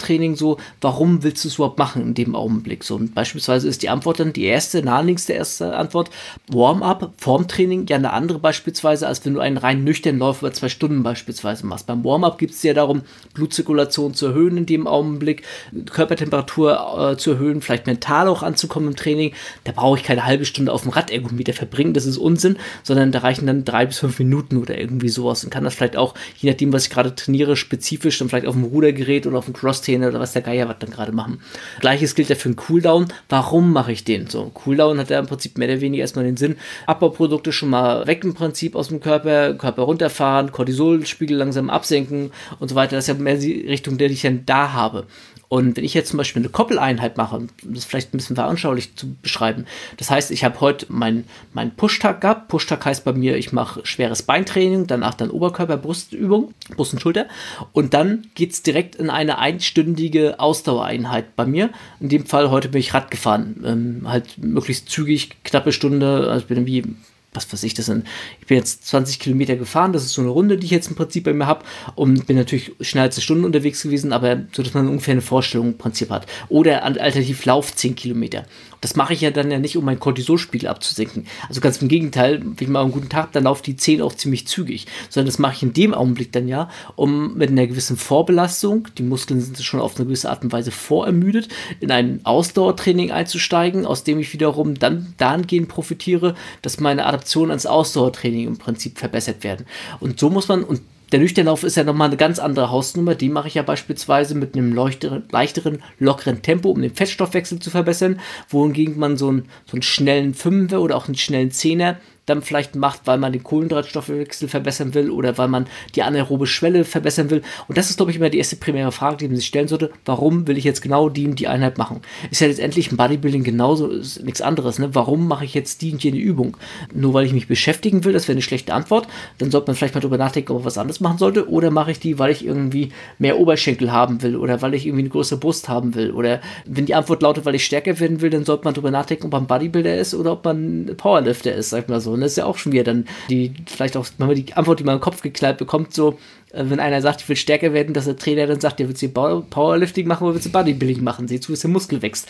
Ausdauertraining so, warum willst du es überhaupt machen in dem Augenblick? So, und beispielsweise ist die Antwort dann die erste, naheliegendste erste Antwort, Warm-up, Formtraining, ja eine andere beispielsweise, als wenn du einen rein nüchternen Lauf über zwei Stunden beispielsweise machst. Beim Warm-up geht es ja darum, Blutzirkulation zu erhöhen in dem Augenblick, Körpertemperatur äh, zu erhöhen, vielleicht mental auch anzukommen im Training. Da brauche ich keine halbe Stunde auf dem Rad Ergometer verbringen, das ist Unsinn, sondern da reichen dann drei bis fünf Minuten oder irgendwie sowas und kann das vielleicht auch, je nachdem, was ich gerade trainiere, spezifisch dann vielleicht auf dem Rudergerät oder auf dem Cross-Trainer oder was der Geier was dann gerade machen. Gleiches gilt ja für einen Cooldown. Warum mache ich den? So, Cooldown hat ja im Prinzip mehr oder weniger erstmal den Sinn, Abbauprodukte schon mal weg im Prinzip aus dem Körper, Körper runterfahren, Cortisolspiegel langsam absenken und so weiter. Das ist ja mehr die Richtung, der ich dann da habe. Und wenn ich jetzt zum Beispiel eine Koppeleinheit mache, um das vielleicht ein bisschen veranschaulich zu beschreiben, das heißt, ich habe heute meinen mein Pushtag gehabt. Pushtag heißt bei mir, ich mache schweres Beintraining, danach dann Oberkörper, Brustübung, Brust und Schulter. Und dann geht es direkt in eine einstündige Ausdauereinheit bei mir. In dem Fall heute bin ich Rad gefahren. Ähm, halt möglichst zügig, knappe Stunde, also ich bin irgendwie was weiß ich, das sind, ich bin jetzt 20 Kilometer gefahren, das ist so eine Runde, die ich jetzt im Prinzip bei mir habe und bin natürlich schneller als eine unterwegs gewesen, aber so, dass man ungefähr eine Vorstellung im Prinzip hat. Oder alternativ Lauf 10 Kilometer. Das mache ich ja dann ja nicht, um meinen Cortisolspiegel abzusenken. Also ganz im Gegenteil, wenn ich mal einen guten Tag habe, dann laufen die 10 auch ziemlich zügig. Sondern das mache ich in dem Augenblick dann ja, um mit einer gewissen Vorbelastung, die Muskeln sind schon auf eine gewisse Art und Weise vorermüdet, in ein Ausdauertraining einzusteigen, aus dem ich wiederum dann dahingehend profitiere, dass meine Adaption ans Ausdauertraining im Prinzip verbessert werden. Und so muss man, und der Nüchternlauf ist ja nochmal eine ganz andere Hausnummer. Die mache ich ja beispielsweise mit einem leichteren, leichteren, lockeren Tempo, um den Fettstoffwechsel zu verbessern, wohingegen man so einen, so einen schnellen Fünfer oder auch einen schnellen Zehner dann vielleicht macht, weil man den Kohlenhydratstoffwechsel verbessern will oder weil man die anaerobe Schwelle verbessern will. Und das ist, glaube ich, immer die erste primäre Frage, die man sich stellen sollte. Warum will ich jetzt genau die und die Einheit machen? Ist ja letztendlich ein Bodybuilding genauso, ist nichts anderes. Ne? Warum mache ich jetzt die und jene Übung? Nur weil ich mich beschäftigen will, das wäre eine schlechte Antwort. Dann sollte man vielleicht mal drüber nachdenken, ob man was anderes machen sollte. Oder mache ich die, weil ich irgendwie mehr Oberschenkel haben will oder weil ich irgendwie eine größere Brust haben will. Oder wenn die Antwort lautet, weil ich stärker werden will, dann sollte man drüber nachdenken, ob man Bodybuilder ist oder ob man Powerlifter ist, sag mal so. Und das ist ja auch schon wieder dann die, vielleicht auch manchmal die Antwort, die man im Kopf geknallt bekommt, so, äh, wenn einer sagt, ich will stärker werden, dass der Trainer dann sagt, ja, willst du Powerlifting machen oder willst du Bodybuilding machen? Sieh zu, dass der Muskel wächst.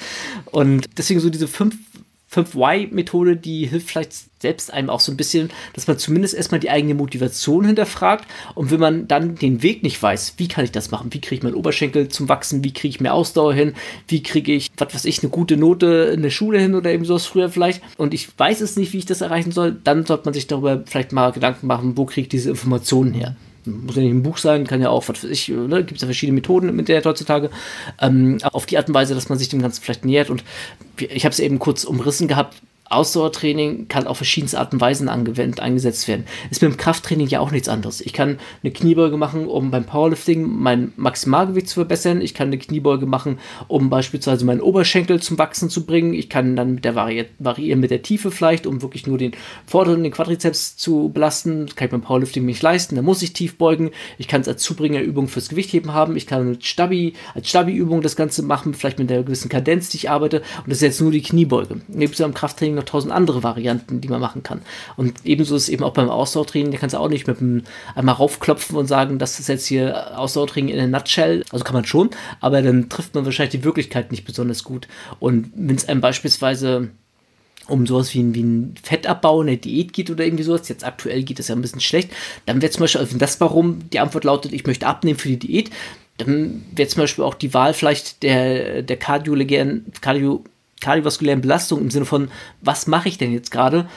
Und deswegen so diese fünf 5Y-Methode, die hilft vielleicht selbst einem auch so ein bisschen, dass man zumindest erstmal die eigene Motivation hinterfragt. Und wenn man dann den Weg nicht weiß, wie kann ich das machen? Wie kriege ich meinen Oberschenkel zum Wachsen? Wie kriege ich mehr Ausdauer hin? Wie kriege ich, was weiß ich, eine gute Note in der Schule hin oder eben sowas früher vielleicht? Und ich weiß es nicht, wie ich das erreichen soll. Dann sollte man sich darüber vielleicht mal Gedanken machen, wo kriege ich diese Informationen her? Muss ja nicht ein Buch sein, kann ja auch, was weiß ich, ne, gibt es ja verschiedene Methoden mit der heutzutage, ähm, auf die Art und Weise, dass man sich dem Ganzen vielleicht nähert. Und ich habe es eben kurz umrissen gehabt, Ausdauertraining kann auf verschiedenste Arten und Weisen angewendet, eingesetzt werden. Ist mit dem Krafttraining ja auch nichts anderes. Ich kann eine Kniebeuge machen, um beim Powerlifting mein Maximalgewicht zu verbessern. Ich kann eine Kniebeuge machen, um beispielsweise meinen Oberschenkel zum Wachsen zu bringen. Ich kann dann mit der Vari variieren mit der Tiefe vielleicht, um wirklich nur den vorderen, den Quadrizeps zu belasten. Das kann ich beim Powerlifting nicht leisten. Da muss ich tief beugen. Ich kann es als Zubringerübung fürs Gewichtheben haben. Ich kann mit Stabi, als Stabi-Übung das Ganze machen, vielleicht mit einer gewissen Kadenz, die ich arbeite. Und das ist jetzt nur die Kniebeuge. Ja im Krafttraining noch tausend andere Varianten, die man machen kann. Und ebenso ist es eben auch beim Ausdauertraining, da kannst du auch nicht mit einem einmal raufklopfen und sagen, das ist jetzt hier Ausdauertraining in a nutshell. Also kann man schon, aber dann trifft man wahrscheinlich die Wirklichkeit nicht besonders gut. Und wenn es einem beispielsweise um sowas wie, wie ein Fettabbau, eine Diät geht oder irgendwie sowas, jetzt aktuell geht es ja ein bisschen schlecht, dann wäre zum Beispiel, also wenn das warum die Antwort lautet, ich möchte abnehmen für die Diät, dann wäre zum Beispiel auch die Wahl vielleicht der, der Kardio, kardiovaskulären Belastung im Sinne von, was mache ich denn jetzt gerade,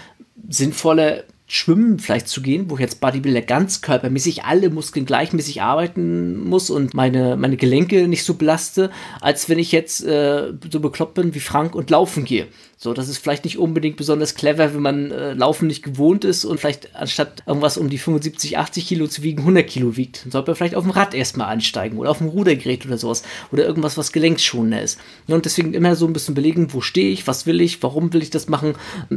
sinnvoller Schwimmen vielleicht zu gehen, wo ich jetzt Bodybuilder ganz körpermäßig alle Muskeln gleichmäßig arbeiten muss und meine, meine Gelenke nicht so belaste, als wenn ich jetzt äh, so bekloppt bin wie Frank und laufen gehe. So, das ist vielleicht nicht unbedingt besonders clever, wenn man äh, Laufen nicht gewohnt ist und vielleicht anstatt irgendwas um die 75, 80 Kilo zu wiegen, 100 Kilo wiegt. Dann sollte man vielleicht auf dem Rad erstmal einsteigen oder auf dem Rudergerät oder sowas oder irgendwas, was gelenkschonender ist. Und deswegen immer so ein bisschen belegen, wo stehe ich, was will ich, warum will ich das machen,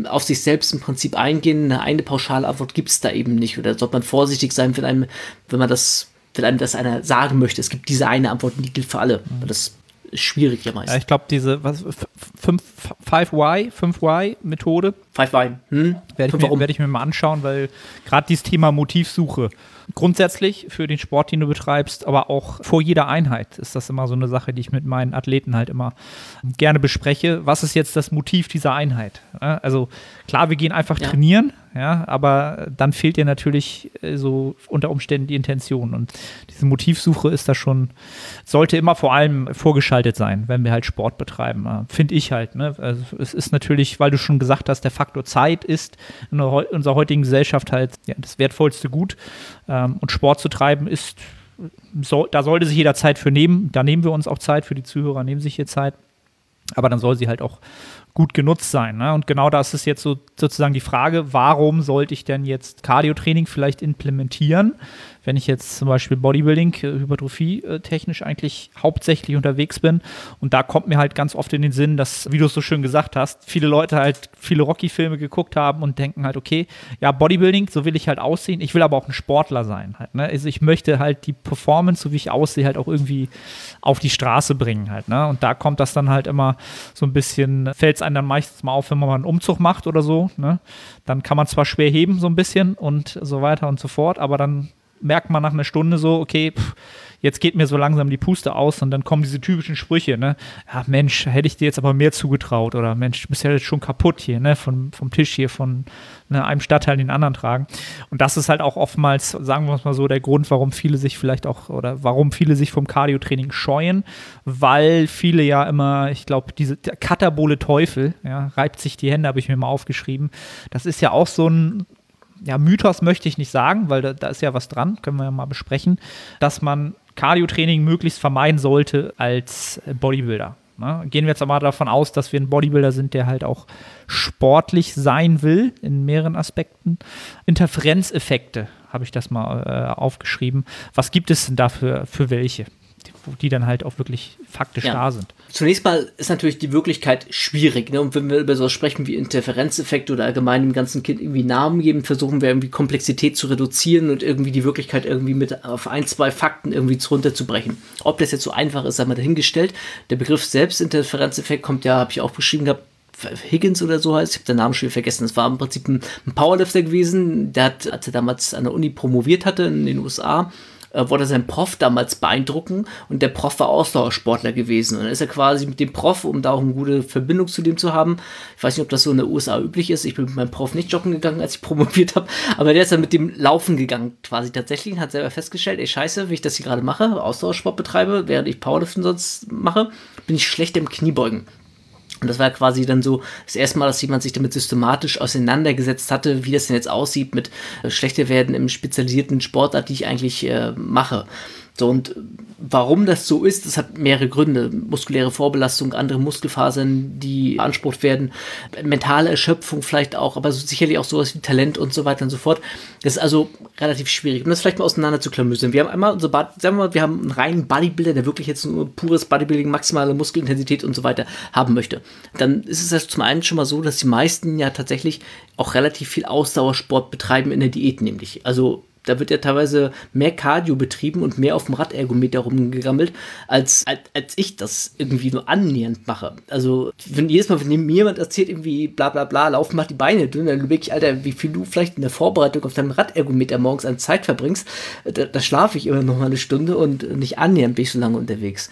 auf sich selbst im Prinzip eingehen. Eine, eine pauschale Antwort gibt es da eben nicht oder sollte man vorsichtig sein, wenn einem, wenn man das wenn einem das einer sagen möchte. Es gibt diese eine Antwort, die gilt für alle. Das schwierig ja meistens. Ja, ich glaube, diese was, 5Y, 5Y-Methode. 5Y, hm? Werde ich, mir, werd ich mir mal anschauen, weil gerade dieses Thema Motivsuche, grundsätzlich für den Sport, den du betreibst, aber auch vor jeder Einheit ist das immer so eine Sache, die ich mit meinen Athleten halt immer gerne bespreche. Was ist jetzt das Motiv dieser Einheit? Also klar, wir gehen einfach ja. trainieren, ja, aber dann fehlt dir natürlich äh, so unter Umständen die Intention. Und diese Motivsuche ist da schon, sollte immer vor allem vorgeschaltet sein, wenn wir halt Sport betreiben. Finde ich halt. Ne? Also es ist natürlich, weil du schon gesagt hast, der Faktor Zeit ist in unserer heutigen Gesellschaft halt ja, das wertvollste Gut. Ähm, und Sport zu treiben ist, so, da sollte sich jeder Zeit für nehmen. Da nehmen wir uns auch Zeit für die Zuhörer, nehmen sich hier Zeit. Aber dann soll sie halt auch gut genutzt sein. Ne? Und genau das ist jetzt so sozusagen die Frage, warum sollte ich denn jetzt Cardio-Training vielleicht implementieren? wenn ich jetzt zum Beispiel Bodybuilding, äh, Hypertrophie äh, technisch eigentlich hauptsächlich unterwegs bin. Und da kommt mir halt ganz oft in den Sinn, dass, wie du es so schön gesagt hast, viele Leute halt viele Rocky-Filme geguckt haben und denken halt, okay, ja, Bodybuilding, so will ich halt aussehen. Ich will aber auch ein Sportler sein halt. Ne? Also ich möchte halt die Performance, so wie ich aussehe, halt auch irgendwie auf die Straße bringen halt. Ne? Und da kommt das dann halt immer so ein bisschen, fällt es einem dann meistens mal auf, wenn man mal einen Umzug macht oder so. Ne? Dann kann man zwar schwer heben so ein bisschen und so weiter und so fort, aber dann merkt man nach einer Stunde so, okay, pff, jetzt geht mir so langsam die Puste aus und dann kommen diese typischen Sprüche, ne? Ja, Mensch, hätte ich dir jetzt aber mehr zugetraut oder Mensch, du bist ja jetzt schon kaputt hier, ne? Von, vom Tisch hier, von ne, einem Stadtteil den anderen tragen. Und das ist halt auch oftmals, sagen wir es mal so, der Grund, warum viele sich vielleicht auch oder warum viele sich vom Cardio-Training scheuen, weil viele ja immer, ich glaube, diese katabole Teufel, ja, reibt sich die Hände, habe ich mir mal aufgeschrieben. Das ist ja auch so ein ja, Mythos möchte ich nicht sagen, weil da, da ist ja was dran, können wir ja mal besprechen, dass man Cardio-Training möglichst vermeiden sollte als Bodybuilder. Ne? Gehen wir jetzt aber davon aus, dass wir ein Bodybuilder sind, der halt auch sportlich sein will, in mehreren Aspekten. Interferenzeffekte habe ich das mal äh, aufgeschrieben. Was gibt es denn dafür für welche? Die dann halt auch wirklich faktisch ja. da sind. Zunächst mal ist natürlich die Wirklichkeit schwierig. Ne? Und wenn wir über so sprechen wie Interferenzeffekte oder allgemein dem ganzen Kind irgendwie Namen geben, versuchen wir irgendwie Komplexität zu reduzieren und irgendwie die Wirklichkeit irgendwie mit auf ein, zwei Fakten irgendwie runterzubrechen. Ob das jetzt so einfach ist, sei mal dahingestellt. Der Begriff selbst Interferenzeffekt kommt ja, habe ich auch beschrieben gehabt, Higgins oder so heißt, ich habe den Namen schon vergessen. Das war im Prinzip ein, ein Powerlifter gewesen, der hat, als er damals an der Uni promoviert hatte in den USA, äh, wollte sein Prof damals beeindrucken und der Prof war Ausdauersportler gewesen. Und dann ist er quasi mit dem Prof, um da auch eine gute Verbindung zu dem zu haben, ich weiß nicht, ob das so in den USA üblich ist, ich bin mit meinem Prof nicht joggen gegangen, als ich promoviert habe, aber der ist dann mit dem Laufen gegangen quasi tatsächlich und hat selber festgestellt, ey scheiße, wie ich das hier gerade mache, Ausdauersport betreibe, während ich Powerliften sonst mache, bin ich schlecht im Kniebeugen. Und das war quasi dann so das erste Mal, dass jemand sich damit systematisch auseinandergesetzt hatte, wie das denn jetzt aussieht mit äh, schlechter werden im spezialisierten Sportart, die ich eigentlich äh, mache. So, und warum das so ist, das hat mehrere Gründe. Muskuläre Vorbelastung, andere Muskelfasern, die beansprucht werden, mentale Erschöpfung vielleicht auch, aber sicherlich auch sowas wie Talent und so weiter und so fort. Das ist also relativ schwierig. Um das vielleicht mal auseinander zu klamüsern. Wir haben einmal unser Bad, sagen wir mal, wir haben einen reinen Bodybuilder, der wirklich jetzt nur pures Bodybuilding, maximale Muskelintensität und so weiter haben möchte. Dann ist es also zum einen schon mal so, dass die meisten ja tatsächlich auch relativ viel Ausdauersport betreiben in der Diät, nämlich. Also da wird ja teilweise mehr Cardio betrieben und mehr auf dem Radergometer rumgegammelt, als, als, als ich das irgendwie nur annähernd mache. Also, wenn jedes Mal, wenn mir jemand erzählt, irgendwie bla bla bla, laufen macht die Beine dünn, dann überlege ich, Alter, wie viel du vielleicht in der Vorbereitung auf deinem Radergometer morgens an Zeit verbringst. Da, da schlafe ich immer noch mal eine Stunde und nicht annähernd bin ich so lange unterwegs.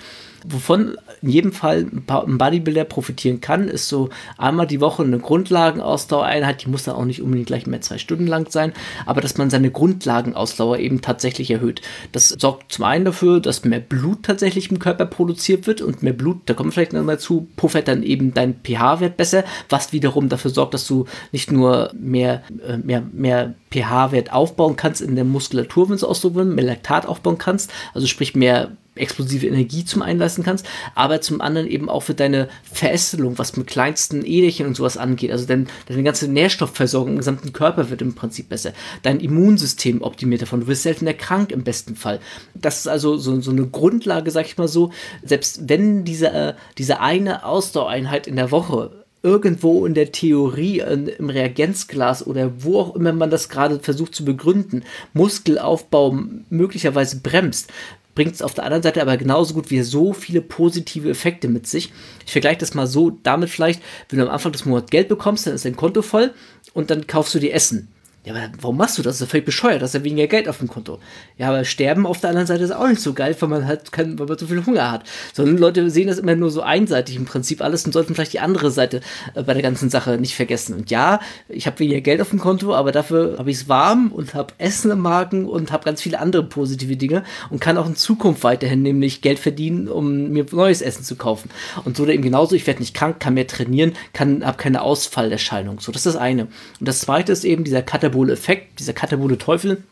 Wovon in jedem Fall ein Bodybuilder profitieren kann, ist so einmal die Woche eine Grundlagenausdauereinheit, die muss dann auch nicht unbedingt gleich mehr zwei Stunden lang sein, aber dass man seine Grundlagenausdauer eben tatsächlich erhöht. Das sorgt zum einen dafür, dass mehr Blut tatsächlich im Körper produziert wird und mehr Blut, da kommen wir vielleicht nochmal zu, puffert dann eben dein pH-Wert besser, was wiederum dafür sorgt, dass du nicht nur mehr, äh, mehr, mehr pH-Wert aufbauen kannst in der Muskulatur, wenn es ausdrücken mehr Laktat aufbauen kannst, also sprich mehr explosive Energie zum Einlassen kannst, aber zum anderen eben auch für deine Verästelung, was mit kleinsten Äderchen und sowas angeht. Also dein, deine ganze Nährstoffversorgung im gesamten Körper wird im Prinzip besser. Dein Immunsystem optimiert davon. Du wirst seltener krank im besten Fall. Das ist also so, so eine Grundlage, sag ich mal so. Selbst wenn diese, äh, diese eine Ausdauereinheit in der Woche irgendwo in der Theorie, in, im Reagenzglas oder wo auch immer man das gerade versucht zu begründen, Muskelaufbau möglicherweise bremst, bringt es auf der anderen Seite aber genauso gut wie so viele positive Effekte mit sich. Ich vergleiche das mal so damit vielleicht, wenn du am Anfang des Monats Geld bekommst, dann ist dein Konto voll und dann kaufst du dir Essen. Ja, aber warum machst du das? Das ist völlig bescheuert, das ist ja weniger Geld auf dem Konto. Ja, aber Sterben auf der anderen Seite ist auch nicht so geil, weil man halt kein, weil man so viel Hunger hat. Sondern Leute sehen das immer nur so einseitig im Prinzip alles und sollten vielleicht die andere Seite äh, bei der ganzen Sache nicht vergessen. Und ja, ich habe weniger Geld auf dem Konto, aber dafür habe ich es warm und habe Essen im Magen und habe ganz viele andere positive Dinge und kann auch in Zukunft weiterhin nämlich Geld verdienen, um mir neues Essen zu kaufen. Und so eben genauso, ich werde nicht krank, kann mehr trainieren, kann, habe keine Ausfallerscheinung. So, das ist das eine. Und das zweite ist eben dieser Kater katabole Effekt, dieser katabole Teufel,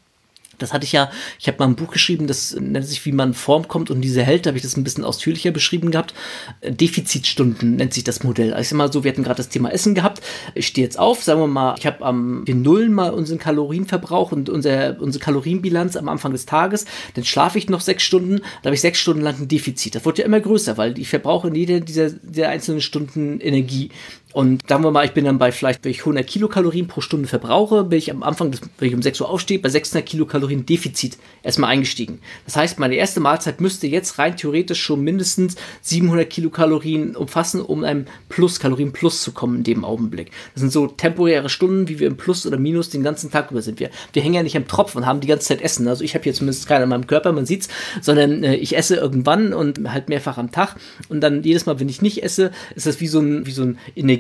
das hatte ich ja, ich habe mal ein Buch geschrieben, das nennt sich, wie man Form kommt und diese hält, da habe ich das ein bisschen ausführlicher beschrieben gehabt. Defizitstunden nennt sich das Modell. Also immer so, wir hatten gerade das Thema Essen gehabt. Ich stehe jetzt auf, sagen wir mal, ich habe am, wir nullen mal unseren Kalorienverbrauch und unser, unsere Kalorienbilanz am Anfang des Tages. Dann schlafe ich noch sechs Stunden, da habe ich sechs Stunden lang ein Defizit. Das wird ja immer größer, weil ich verbrauche in jeder dieser, dieser einzelnen Stunden Energie. Und sagen wir mal, ich bin dann bei vielleicht, wenn ich 100 Kilokalorien pro Stunde verbrauche, bin ich am Anfang, wenn ich um 6 Uhr aufstehe, bei 600 Kilokalorien Defizit erstmal eingestiegen. Das heißt, meine erste Mahlzeit müsste jetzt rein theoretisch schon mindestens 700 Kilokalorien umfassen, um einem Plus, Kalorien Plus zu kommen in dem Augenblick. Das sind so temporäre Stunden, wie wir im Plus oder Minus den ganzen Tag über sind. Wir, wir hängen ja nicht am Tropf und haben die ganze Zeit Essen. Also ich habe hier zumindest keinen in meinem Körper, man sieht's, sondern äh, ich esse irgendwann und halt mehrfach am Tag. Und dann jedes Mal, wenn ich nicht esse, ist das wie so ein, wie so ein Energie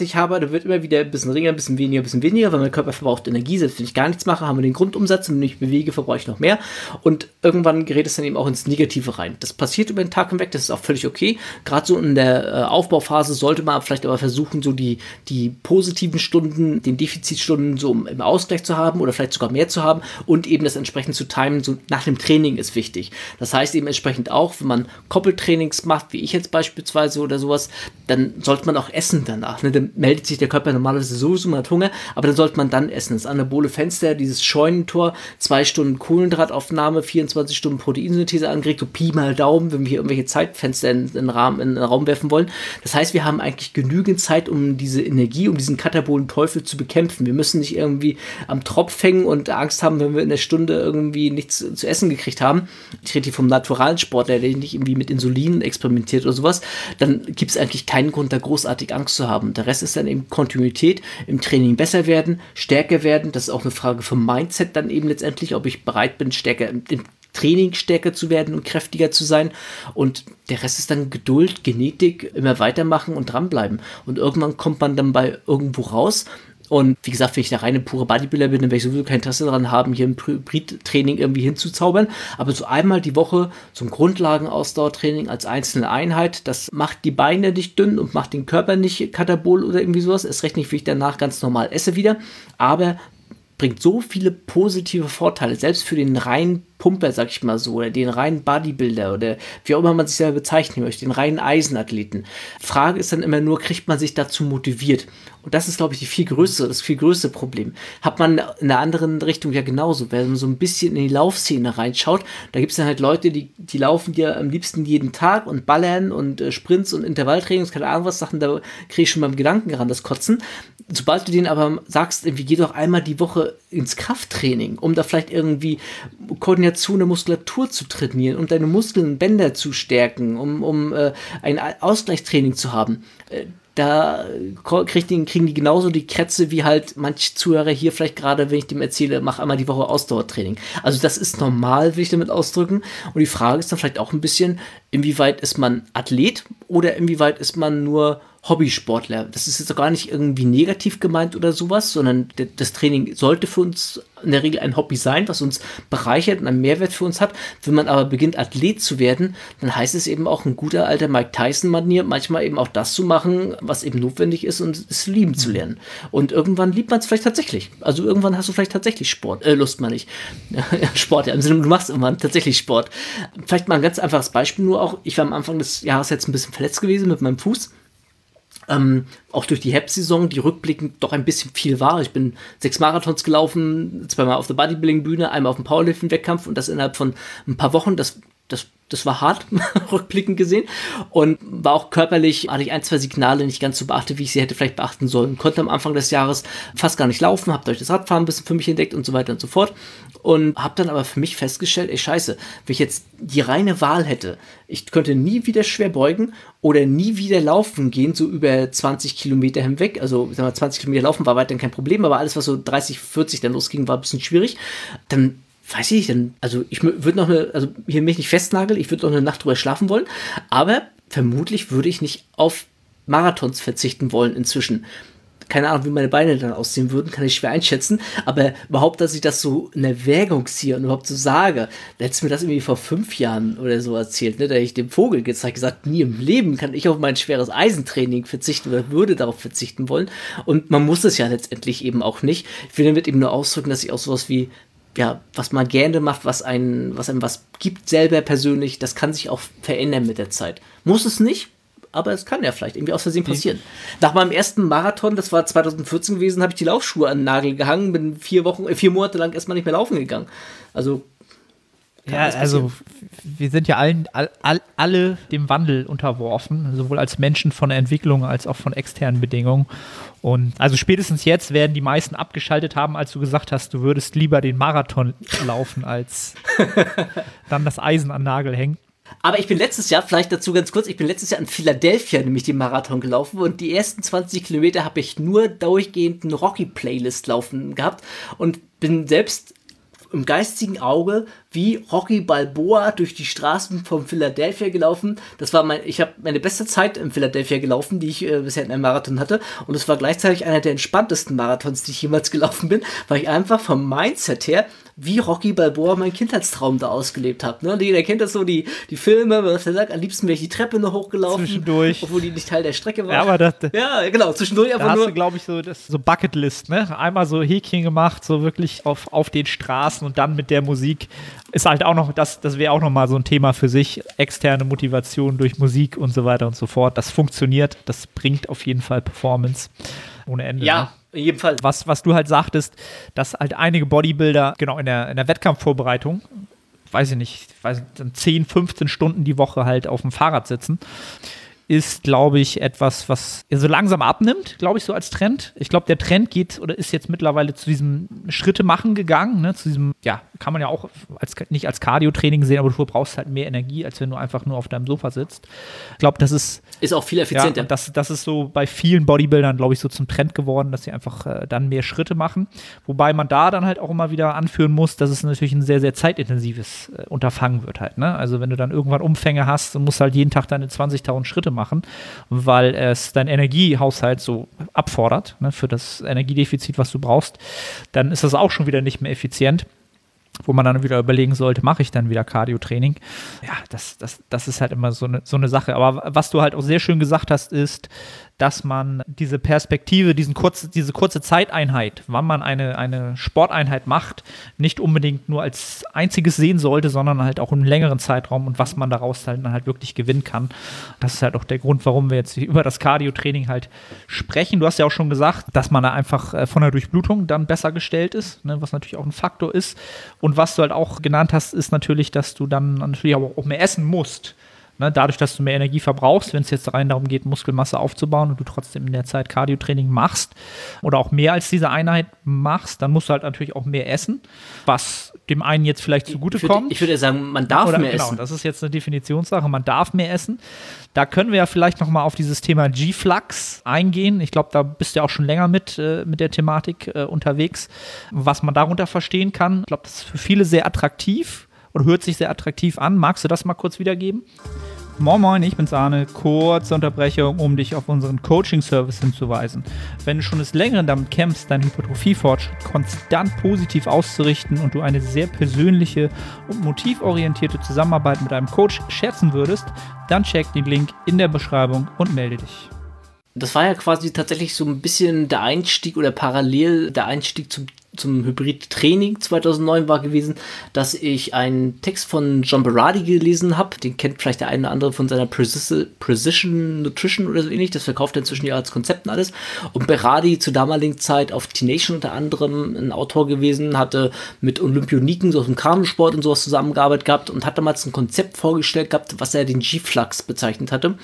Ich habe, da wird immer wieder ein bisschen ringer, ein bisschen weniger, ein bisschen weniger, weil mein Körper verbraucht Energie. Selbst wenn ich gar nichts mache, haben wir den Grundumsatz und wenn ich bewege, verbrauche ich noch mehr. Und irgendwann gerät es dann eben auch ins Negative rein. Das passiert über den Tag hinweg, das ist auch völlig okay. Gerade so in der äh, Aufbauphase sollte man vielleicht aber versuchen, so die, die positiven Stunden, den Defizitstunden so im Ausgleich zu haben oder vielleicht sogar mehr zu haben und eben das entsprechend zu timen, so nach dem Training ist wichtig. Das heißt eben entsprechend auch, wenn man Koppeltrainings macht, wie ich jetzt beispielsweise oder sowas, dann sollte man auch essen essen danach. Ne? Dann meldet sich der Körper normalerweise sowieso mal Hunger, aber dann sollte man dann essen. Das anabole Fenster, dieses Scheunentor, zwei Stunden Kohlenhydrataufnahme, 24 Stunden Proteinsynthese angeregt, so Pi mal Daumen, wenn wir hier irgendwelche Zeitfenster in, in, Rahmen, in den Raum werfen wollen. Das heißt, wir haben eigentlich genügend Zeit, um diese Energie, um diesen katabolen Teufel zu bekämpfen. Wir müssen nicht irgendwie am Tropf hängen und Angst haben, wenn wir in der Stunde irgendwie nichts zu essen gekriegt haben. Ich rede hier vom naturalen Sportler, der nicht irgendwie mit Insulin experimentiert oder sowas. Dann gibt es eigentlich keinen Grund, da großartig Angst Angst zu haben. Der Rest ist dann eben Kontinuität, im Training besser werden, stärker werden. Das ist auch eine Frage vom Mindset dann eben letztendlich, ob ich bereit bin, stärker im Training stärker zu werden und kräftiger zu sein. Und der Rest ist dann Geduld, Genetik, immer weitermachen und dranbleiben. Und irgendwann kommt man dann bei irgendwo raus und wie gesagt, wenn ich der reine pure Bodybuilder bin, dann werde ich sowieso kein Interesse daran haben, hier ein Hybrid-Training irgendwie hinzuzaubern. Aber so einmal die Woche zum Grundlagenausdauertraining als einzelne Einheit, das macht die Beine nicht dünn und macht den Körper nicht katabol oder irgendwie sowas. Es recht nicht, wie ich danach ganz normal esse wieder. Aber bringt so viele positive Vorteile, selbst für den rein Pumper, sag ich mal so, oder den reinen Bodybuilder oder wie auch immer man sich selber bezeichnen möchte, den reinen Eisenathleten. Frage ist dann immer nur, kriegt man sich dazu motiviert? Und das ist, glaube ich, die viel größere, das viel größere Problem. Hat man in der anderen Richtung ja genauso. Wenn man so ein bisschen in die Laufszene reinschaut, da gibt es dann halt Leute, die, die laufen dir am liebsten jeden Tag und ballern und äh, Sprints und Intervalltrainings, keine Ahnung was Sachen, da kriege ich schon beim Gedanken ran, das Kotzen. Sobald du denen aber sagst, irgendwie geh doch einmal die Woche ins Krafttraining, um da vielleicht irgendwie Koordination der Muskulatur zu trainieren, um deine Muskeln, Bänder zu stärken, um, um äh, ein Ausgleichstraining zu haben. Äh, da kriegen die genauso die Krätze wie halt manche Zuhörer hier vielleicht gerade, wenn ich dem erzähle, mach einmal die Woche Ausdauertraining. Also das ist normal, will ich damit ausdrücken. Und die Frage ist dann vielleicht auch ein bisschen, inwieweit ist man Athlet oder inwieweit ist man nur Hobbysportler. Das ist jetzt auch gar nicht irgendwie negativ gemeint oder sowas, sondern das Training sollte für uns in der Regel ein Hobby sein, was uns bereichert und einen Mehrwert für uns hat. Wenn man aber beginnt, Athlet zu werden, dann heißt es eben auch ein guter alter Mike Tyson-Manier, manchmal eben auch das zu machen, was eben notwendig ist und es lieben zu lernen. Und irgendwann liebt man es vielleicht tatsächlich. Also irgendwann hast du vielleicht tatsächlich Sport, äh, Lust mal nicht. Sport, ja, im Sinne, du machst irgendwann tatsächlich Sport. Vielleicht mal ein ganz einfaches Beispiel nur auch. Ich war am Anfang des Jahres jetzt ein bisschen verletzt gewesen mit meinem Fuß ähm, auch durch die Herbstsaison, die rückblickend doch ein bisschen viel war. Ich bin sechs Marathons gelaufen, zweimal auf der Bodybuilding-Bühne, einmal auf dem Powerlifting-Wettkampf und das innerhalb von ein paar Wochen. Das, das das war hart, rückblickend gesehen. Und war auch körperlich, hatte ich ein, zwei Signale nicht ganz so beachtet, wie ich sie hätte vielleicht beachten sollen. Konnte am Anfang des Jahres fast gar nicht laufen, habe durch das Radfahren ein bisschen für mich entdeckt und so weiter und so fort. Und habe dann aber für mich festgestellt, ey scheiße, wenn ich jetzt die reine Wahl hätte, ich könnte nie wieder schwer beugen oder nie wieder laufen gehen, so über 20 Kilometer hinweg. Also sagen wir, 20 Kilometer laufen war weiterhin kein Problem, aber alles, was so 30, 40 dann losging, war ein bisschen schwierig. Dann weiß ich nicht, also ich würde noch eine, also hier mich nicht festnageln, ich würde noch eine Nacht drüber schlafen wollen, aber vermutlich würde ich nicht auf Marathons verzichten wollen inzwischen. Keine Ahnung, wie meine Beine dann aussehen würden, kann ich schwer einschätzen. Aber überhaupt, dass ich das so in Erwägung ziehe und überhaupt so sage, da mir das irgendwie vor fünf Jahren oder so erzählt, ne? Da ich dem Vogel gezeigt, gesagt, nie im Leben kann ich auf mein schweres Eisentraining verzichten oder würde darauf verzichten wollen. Und man muss es ja letztendlich eben auch nicht. Ich will damit eben nur ausdrücken, dass ich auch sowas wie ja, was man gerne macht, was einen, was einem was gibt, selber persönlich, das kann sich auch verändern mit der Zeit. Muss es nicht, aber es kann ja vielleicht irgendwie aus Versehen passieren. Nach meinem ersten Marathon, das war 2014 gewesen, habe ich die Laufschuhe an den Nagel gehangen, bin vier Wochen, äh, vier Monate lang erstmal nicht mehr laufen gegangen. Also ja, also wir sind ja allen, all, all, alle dem Wandel unterworfen, sowohl als Menschen von der Entwicklung als auch von externen Bedingungen. Und also spätestens jetzt werden die meisten abgeschaltet haben, als du gesagt hast, du würdest lieber den Marathon laufen, als dann das Eisen an Nagel hängen. Aber ich bin letztes Jahr, vielleicht dazu ganz kurz, ich bin letztes Jahr in Philadelphia nämlich den Marathon gelaufen und die ersten 20 Kilometer habe ich nur durchgehend eine Rocky-Playlist laufen gehabt und bin selbst im geistigen Auge wie Rocky Balboa durch die Straßen von Philadelphia gelaufen. Das war mein, ich habe meine beste Zeit in Philadelphia gelaufen, die ich äh, bisher in einem Marathon hatte. Und es war gleichzeitig einer der entspanntesten Marathons, die ich jemals gelaufen bin, weil ich einfach vom Mindset her wie Rocky Balboa meinen Kindheitstraum da ausgelebt habe. Ne? Jeder kennt das so, die, die Filme, was er sagt, am liebsten wäre ich die Treppe noch hochgelaufen. Zwischendurch. Obwohl die nicht Teil der Strecke war. Ja, aber das, ja genau, zwischendurch einfach da hast nur. glaube ich, so, das, so Bucketlist, ne? Einmal so Häkchen gemacht, so wirklich auf, auf den Straßen und dann mit der Musik. Ist halt auch noch, das, das wäre auch noch mal so ein Thema für sich. Externe Motivation durch Musik und so weiter und so fort. Das funktioniert, das bringt auf jeden Fall Performance ohne Ende. Ja. In jedem Fall. Was, was du halt sagtest, dass halt einige Bodybuilder, genau, in der, in der Wettkampfvorbereitung, weiß ich nicht, weiß nicht, 10, 15 Stunden die Woche halt auf dem Fahrrad sitzen ist, glaube ich, etwas, was so langsam abnimmt, glaube ich, so als Trend. Ich glaube, der Trend geht oder ist jetzt mittlerweile zu diesem Schritte machen gegangen, ne? zu diesem, ja, kann man ja auch als, nicht als Cardio-Training sehen, aber du brauchst halt mehr Energie, als wenn du einfach nur auf deinem Sofa sitzt. Ich glaube, das ist. Ist auch viel effizienter. Ja, das, das ist so bei vielen Bodybuildern, glaube ich, so zum Trend geworden, dass sie einfach äh, dann mehr Schritte machen. Wobei man da dann halt auch immer wieder anführen muss, dass es natürlich ein sehr, sehr zeitintensives äh, Unterfangen wird halt. Ne? Also, wenn du dann irgendwann Umfänge hast und musst halt jeden Tag deine 20.000 Schritte machen, weil es dein Energiehaushalt so abfordert ne, für das Energiedefizit, was du brauchst, dann ist das auch schon wieder nicht mehr effizient wo man dann wieder überlegen sollte, mache ich dann wieder Cardio-Training? Ja, das, das, das ist halt immer so eine, so eine Sache. Aber was du halt auch sehr schön gesagt hast, ist, dass man diese Perspektive, diesen kurz, diese kurze Zeiteinheit, wann man eine, eine Sporteinheit macht, nicht unbedingt nur als einziges sehen sollte, sondern halt auch im längeren Zeitraum und was man daraus halt, dann halt wirklich gewinnen kann. Das ist halt auch der Grund, warum wir jetzt über das Cardio-Training halt sprechen. Du hast ja auch schon gesagt, dass man da einfach äh, von der Durchblutung dann besser gestellt ist, ne, was natürlich auch ein Faktor ist. Was du halt auch genannt hast, ist natürlich, dass du dann natürlich auch mehr essen musst. Ne, dadurch, dass du mehr Energie verbrauchst, wenn es jetzt rein darum geht, Muskelmasse aufzubauen und du trotzdem in der Zeit Cardiotraining machst oder auch mehr als diese Einheit machst, dann musst du halt natürlich auch mehr essen, was dem einen jetzt vielleicht zugutekommt. Ich, ich würde sagen, man darf oder, mehr genau, essen. Das ist jetzt eine Definitionssache, man darf mehr essen. Da können wir ja vielleicht noch mal auf dieses Thema G-Flux eingehen. Ich glaube, da bist du ja auch schon länger mit, äh, mit der Thematik äh, unterwegs, was man darunter verstehen kann. Ich glaube, das ist für viele sehr attraktiv oder hört sich sehr attraktiv an. Magst du das mal kurz wiedergeben? Moin Moin, ich bin's Arne. Kurze Unterbrechung, um dich auf unseren Coaching-Service hinzuweisen. Wenn du schon des Längeren damit kämpfst, deinen Hypertrophie-Fortschritt konstant positiv auszurichten und du eine sehr persönliche und motivorientierte Zusammenarbeit mit einem Coach schätzen würdest, dann check den Link in der Beschreibung und melde dich. Das war ja quasi tatsächlich so ein bisschen der Einstieg oder parallel der Einstieg zum zum Hybrid-Training 2009 war gewesen, dass ich einen Text von John Berardi gelesen habe. Den kennt vielleicht der eine oder andere von seiner Precision Nutrition oder so ähnlich. Das verkauft er inzwischen ja als Konzept und alles. Und Berardi zur damaligen Zeit auf T-Nation unter anderem ein Autor gewesen, hatte mit Olympioniken so aus dem Kanusport und sowas zusammengearbeitet gehabt und hat damals ein Konzept vorgestellt gehabt, was er den G-Flux bezeichnet hatte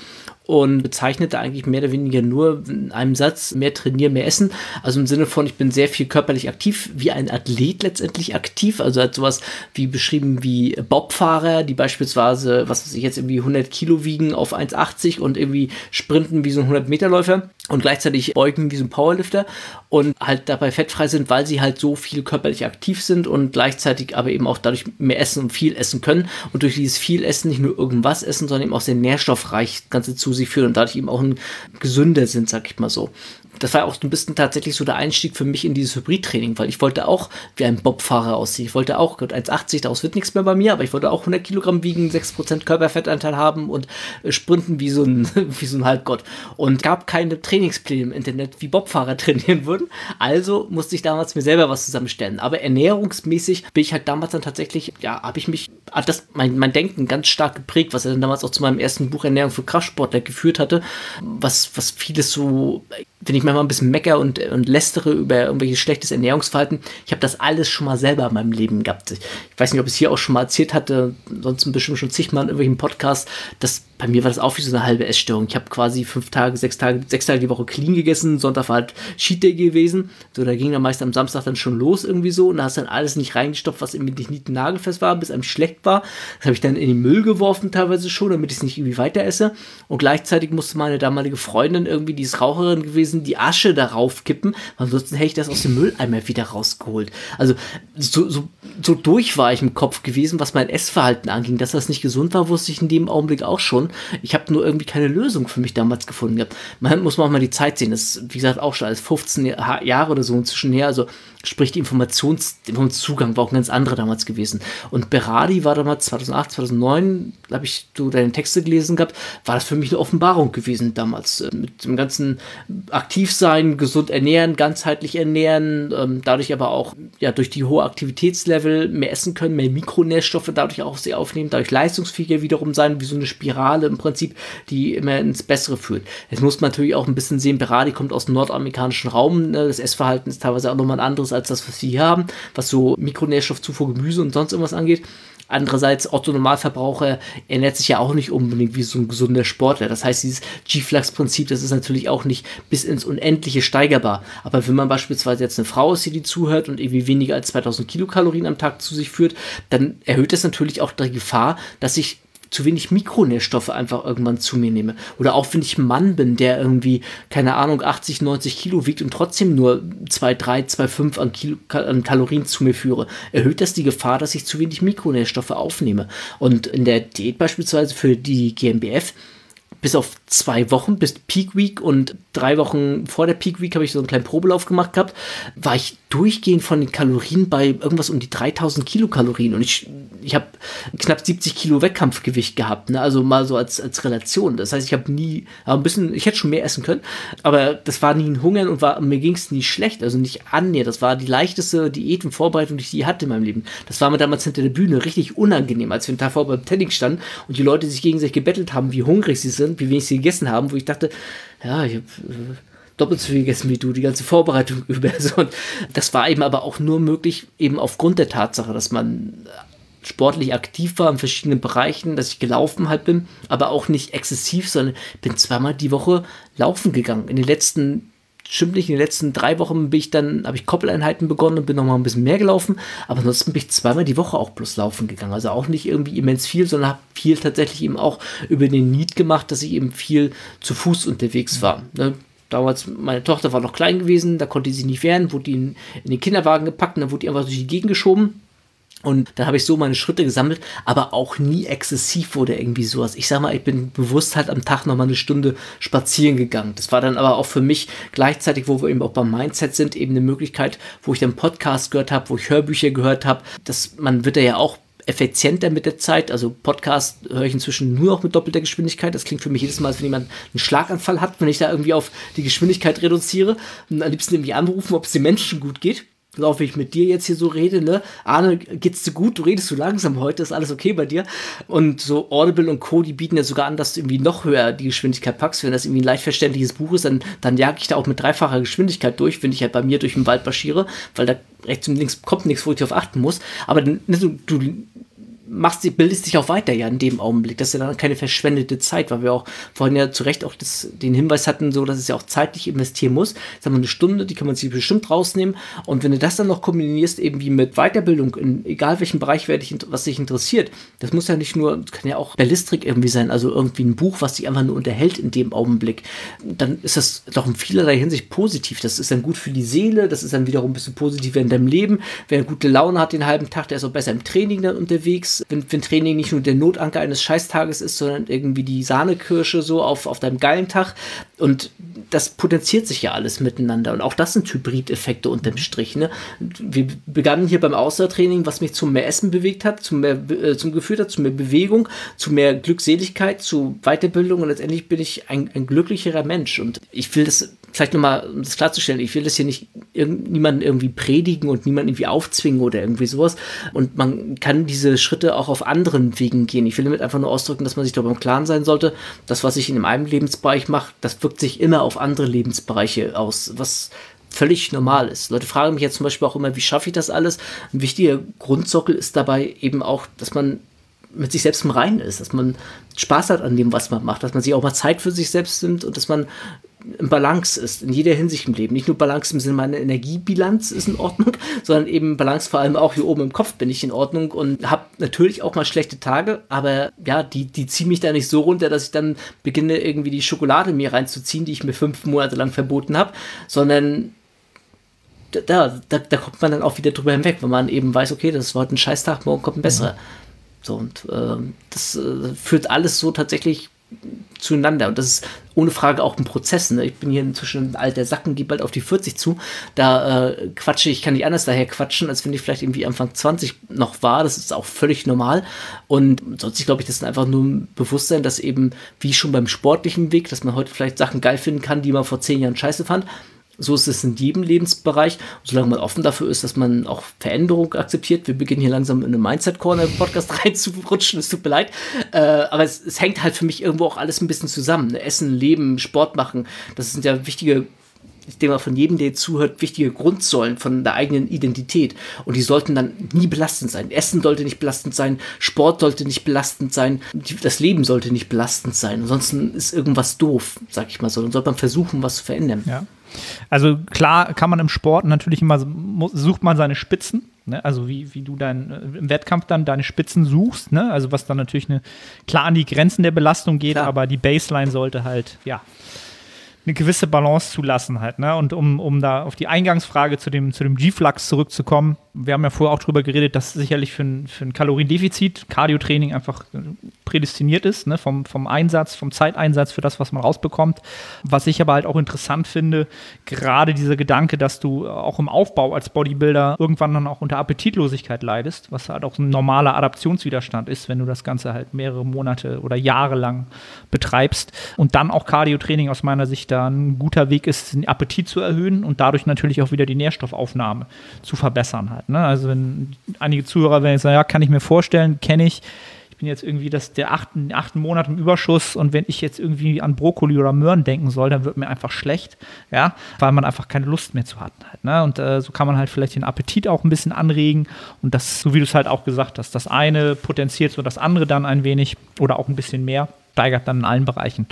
und bezeichnete eigentlich mehr oder weniger nur in einem Satz mehr trainieren, mehr essen. Also im Sinne von, ich bin sehr viel körperlich aktiv, wie ein Athlet letztendlich aktiv. Also halt sowas wie beschrieben wie Bobfahrer, die beispielsweise, was weiß ich jetzt, irgendwie 100 Kilo wiegen auf 1,80 und irgendwie sprinten wie so ein 100 Meter Läufer und gleichzeitig beugen wie so ein Powerlifter und halt dabei fettfrei sind, weil sie halt so viel körperlich aktiv sind und gleichzeitig aber eben auch dadurch mehr essen und viel essen können. Und durch dieses viel Essen nicht nur irgendwas essen, sondern eben auch sehr nährstoffreich das Ganze zu sich führen und dadurch eben auch ein gesünder sind, sag ich mal so das war auch ein bisschen tatsächlich so der Einstieg für mich in dieses Hybridtraining, weil ich wollte auch wie ein Bobfahrer aussehen. Ich wollte auch, 1,80, daraus wird nichts mehr bei mir, aber ich wollte auch 100 Kilogramm wiegen, 6% Körperfettanteil haben und äh, sprinten wie so ein, wie so ein Halbgott. Und gab keine Trainingspläne im Internet, wie Bobfahrer trainieren würden. Also musste ich damals mir selber was zusammenstellen. Aber ernährungsmäßig bin ich halt damals dann tatsächlich, ja, habe ich mich, hat das mein, mein Denken ganz stark geprägt, was er dann damals auch zu meinem ersten Buch Ernährung für Kraftsportler geführt hatte, was, was vieles so wenn ich manchmal ein bisschen mecker und, und lästere über irgendwelches schlechtes Ernährungsverhalten, ich habe das alles schon mal selber in meinem Leben gehabt. Ich weiß nicht, ob ich es hier auch schon mal erzählt hatte, sonst bestimmt schon zigmal in irgendwelchen Podcasts, dass bei mir war das auch wie so eine halbe Essstörung. Ich habe quasi fünf Tage, sechs Tage, sechs Tage die Woche clean gegessen, Sonntag war halt Cheat Day gewesen. So, da ging dann meist am Samstag dann schon los irgendwie so und da hast dann alles nicht reingestopft, was irgendwie nicht nagelfest war, bis einem schlecht war. Das habe ich dann in den Müll geworfen teilweise schon, damit ich es nicht irgendwie weiter esse. Und gleichzeitig musste meine damalige Freundin irgendwie, die ist Raucherin gewesen, die Asche darauf kippen, ansonsten hätte ich das aus dem Mülleimer wieder rausgeholt. Also so, so, so durch war ich im Kopf gewesen, was mein Essverhalten anging. Dass das nicht gesund war, wusste ich in dem Augenblick auch schon. Ich habe nur irgendwie keine Lösung für mich damals gefunden gehabt. Man muss man auch mal die Zeit sehen. Das ist, wie gesagt, auch schon als 15 Jahre oder so inzwischen her. Also sprich, die Informations Informationszugang war auch ein ganz anderer damals gewesen. Und Beradi war damals 2008, 2009, habe ich du deine Texte gelesen gehabt, war das für mich eine Offenbarung gewesen damals. Äh, mit dem ganzen Aktivsein, gesund ernähren, ganzheitlich ernähren, ähm, dadurch aber auch ja durch die hohe Aktivitätslevel mehr essen können, mehr Mikronährstoffe dadurch auch sehr aufnehmen, dadurch leistungsfähiger wiederum sein, wie so eine Spirale im Prinzip, die immer ins Bessere führt. Jetzt muss man natürlich auch ein bisschen sehen, Beradi kommt aus dem nordamerikanischen Raum, ne? das Essverhalten ist teilweise auch nochmal ein anderes als das, was wir hier haben, was so Mikronährstoffzufuhr, Gemüse und sonst irgendwas angeht. Andererseits, Otto Normalverbraucher ernährt sich ja auch nicht unbedingt wie so ein gesunder Sportler. Das heißt, dieses G-Flux-Prinzip, das ist natürlich auch nicht bis ins Unendliche steigerbar. Aber wenn man beispielsweise jetzt eine Frau ist, die zuhört und irgendwie weniger als 2000 Kilokalorien am Tag zu sich führt, dann erhöht das natürlich auch die Gefahr, dass sich zu wenig Mikronährstoffe einfach irgendwann zu mir nehme. Oder auch wenn ich ein Mann bin, der irgendwie, keine Ahnung, 80, 90 Kilo wiegt und trotzdem nur 2, 3, 2, 5 an, Kilo, an Kalorien zu mir führe, erhöht das die Gefahr, dass ich zu wenig Mikronährstoffe aufnehme. Und in der Diät beispielsweise für die GmbF bis auf zwei Wochen, bis Peak Week und drei Wochen vor der Peak Week habe ich so einen kleinen Probelauf gemacht gehabt, war ich durchgehend von den Kalorien bei irgendwas um die 3000 Kilokalorien und ich, ich habe knapp 70 Kilo Wettkampfgewicht gehabt, ne? also mal so als, als Relation. Das heißt, ich habe nie, ein bisschen, ich hätte schon mehr essen können, aber das war nie ein Hungern und war, mir ging es nie schlecht, also nicht annähernd. Das war die leichteste Diät und Vorbereitung, die ich je hatte in meinem Leben. Das war mir damals hinter der Bühne richtig unangenehm, als wir einen Tag vor beim Training standen und die Leute sich gegenseitig gebettelt haben, wie hungrig sie sind, wie wenig sie gegessen haben, wo ich dachte, ja, ich habe äh, doppelt so viel gegessen wie du, die ganze Vorbereitung über. Und das war eben aber auch nur möglich, eben aufgrund der Tatsache, dass man sportlich aktiv war in verschiedenen Bereichen, dass ich gelaufen halt bin, aber auch nicht exzessiv, sondern bin zweimal die Woche laufen gegangen. In den letzten stimmt nicht, in den letzten drei Wochen bin ich dann, habe ich Koppeleinheiten begonnen und bin nochmal ein bisschen mehr gelaufen, aber ansonsten bin ich zweimal die Woche auch bloß laufen gegangen. Also auch nicht irgendwie immens viel, sondern habe viel tatsächlich eben auch über den Need gemacht, dass ich eben viel zu Fuß unterwegs war. Ne? Damals, meine Tochter war noch klein gewesen, da konnte sie nicht wehren, wurde die in, in den Kinderwagen gepackt und dann wurde die einfach durch die Gegend geschoben. Und dann habe ich so meine Schritte gesammelt, aber auch nie exzessiv oder irgendwie sowas. Ich sag mal, ich bin bewusst halt am Tag nochmal eine Stunde spazieren gegangen. Das war dann aber auch für mich gleichzeitig, wo wir eben auch beim Mindset sind, eben eine Möglichkeit, wo ich dann Podcast gehört habe, wo ich Hörbücher gehört habe. dass man wird ja auch effizienter mit der Zeit. Also Podcast höre ich inzwischen nur noch mit doppelter Geschwindigkeit. Das klingt für mich jedes Mal, als wenn jemand einen Schlaganfall hat, wenn ich da irgendwie auf die Geschwindigkeit reduziere. Und am liebsten irgendwie anrufen, ob es den Menschen gut geht laufe ich mit dir jetzt hier so rede, ne? Arne, geht's dir gut? Du redest so langsam heute, ist alles okay bei dir? Und so Audible und Co., die bieten ja sogar an, dass du irgendwie noch höher die Geschwindigkeit packst. Wenn das irgendwie ein leicht verständliches Buch ist, dann, dann jag ich da auch mit dreifacher Geschwindigkeit durch, wenn ich halt bei mir durch den Wald marschiere, weil da rechts und links kommt nichts, wo ich auf achten muss. Aber ne, du, du machst, bildest dich auch weiter ja in dem Augenblick. Das ist ja dann keine verschwendete Zeit, weil wir auch vorhin ja zu Recht auch das, den Hinweis hatten, so dass es ja auch zeitlich investieren muss. Sagen wir eine Stunde, die kann man sich bestimmt rausnehmen. Und wenn du das dann noch kombinierst, eben wie mit Weiterbildung, in egal welchem Bereich, dich, was dich interessiert, das muss ja nicht nur, kann ja auch Belistrik irgendwie sein, also irgendwie ein Buch, was dich einfach nur unterhält in dem Augenblick, dann ist das doch in vielerlei Hinsicht positiv. Das ist dann gut für die Seele, das ist dann wiederum ein bisschen positiver in deinem Leben. Wer gute Laune hat den halben Tag, der ist auch besser im Training dann unterwegs wenn, wenn Training nicht nur der Notanker eines Scheißtages ist, sondern irgendwie die Sahnekirsche so auf, auf deinem geilen Tag. Und das potenziert sich ja alles miteinander. Und auch das sind Hybrid-Effekte unterm Strich. Ne? Wir begannen hier beim Ausdauertraining, was mich zum mehr Essen bewegt hat, zum mehr, äh, zum geführt hat, zu mehr Bewegung, zu mehr Glückseligkeit, zu Weiterbildung. Und letztendlich bin ich ein, ein glücklicherer Mensch. Und ich will das vielleicht nochmal, um das klarzustellen, ich will das hier nicht niemanden irgendwie predigen und niemanden irgendwie aufzwingen oder irgendwie sowas. Und man kann diese Schritte auch auf anderen Wegen gehen. Ich will damit einfach nur ausdrücken, dass man sich darüber im Klaren sein sollte, das, was ich in einem Lebensbereich mache, das wirkt sich immer auf andere Lebensbereiche aus, was völlig normal ist. Leute fragen mich jetzt zum Beispiel auch immer, wie schaffe ich das alles? Ein wichtiger Grundsockel ist dabei eben auch, dass man mit sich selbst im Reinen ist, dass man Spaß hat an dem, was man macht, dass man sich auch mal Zeit für sich selbst nimmt und dass man im Balance ist, in jeder Hinsicht im Leben. Nicht nur Balance im Sinne meiner Energiebilanz ist in Ordnung, sondern eben Balance vor allem auch hier oben im Kopf bin ich in Ordnung und habe natürlich auch mal schlechte Tage, aber ja, die, die ziehen mich da nicht so runter, dass ich dann beginne, irgendwie die Schokolade mir reinzuziehen, die ich mir fünf Monate lang verboten habe, sondern da, da, da kommt man dann auch wieder drüber hinweg, wenn man eben weiß, okay, das war heute ein Scheißtag, morgen kommt ein besserer. Mhm. So, und äh, das äh, führt alles so tatsächlich zueinander. Und das ist ohne Frage auch ein Prozess. Ne? Ich bin hier inzwischen ein alter Sacken, gehe bald auf die 40 zu. Da äh, quatsche ich, kann nicht anders daher quatschen, als wenn ich vielleicht irgendwie Anfang 20 noch war. Das ist auch völlig normal. Und sonst glaube ich, das ist einfach nur ein Bewusstsein, dass eben, wie schon beim sportlichen Weg, dass man heute vielleicht Sachen geil finden kann, die man vor zehn Jahren scheiße fand. So ist es in jedem Lebensbereich. Und solange man offen dafür ist, dass man auch Veränderung akzeptiert. Wir beginnen hier langsam in eine Mindset Corner Podcast reinzurutschen. Es tut mir leid. Äh, aber es, es, hängt halt für mich irgendwo auch alles ein bisschen zusammen. Ne? Essen, Leben, Sport machen. Das sind ja wichtige ich denke mal, von jedem, der zuhört, wichtige Grundsäulen von der eigenen Identität. Und die sollten dann nie belastend sein. Essen sollte nicht belastend sein, Sport sollte nicht belastend sein, das Leben sollte nicht belastend sein. Ansonsten ist irgendwas doof, sag ich mal so. Dann sollte man versuchen, was zu verändern. Ja. Also klar kann man im Sport natürlich immer, sucht man seine Spitzen, ne? also wie, wie du dein, äh, im Wettkampf dann deine Spitzen suchst, ne? also was dann natürlich eine, klar an die Grenzen der Belastung geht, klar. aber die Baseline sollte halt, ja, eine gewisse Balance zu lassen halt. Ne? Und um, um da auf die Eingangsfrage zu dem, zu dem G-Flux zurückzukommen, wir haben ja vorher auch drüber geredet, dass sicherlich für ein, für ein Kaloriendefizit Cardiotraining einfach prädestiniert ist, ne? vom, vom Einsatz, vom Zeiteinsatz für das, was man rausbekommt. Was ich aber halt auch interessant finde, gerade dieser Gedanke, dass du auch im Aufbau als Bodybuilder irgendwann dann auch unter Appetitlosigkeit leidest, was halt auch ein normaler Adaptionswiderstand ist, wenn du das Ganze halt mehrere Monate oder Jahre lang betreibst. Und dann auch Cardiotraining aus meiner Sicht da ein guter Weg ist, den Appetit zu erhöhen und dadurch natürlich auch wieder die Nährstoffaufnahme zu verbessern halt. Ne? Also wenn einige Zuhörer werden sagen, ja, kann ich mir vorstellen, kenne ich bin jetzt irgendwie das, der achten, achten Monat im Überschuss und wenn ich jetzt irgendwie an Brokkoli oder Möhren denken soll, dann wird mir einfach schlecht, ja, weil man einfach keine Lust mehr zu hat. Halt, ne? Und äh, so kann man halt vielleicht den Appetit auch ein bisschen anregen und das, so wie du es halt auch gesagt hast, das eine potenziert so das andere dann ein wenig oder auch ein bisschen mehr steigert dann in allen Bereichen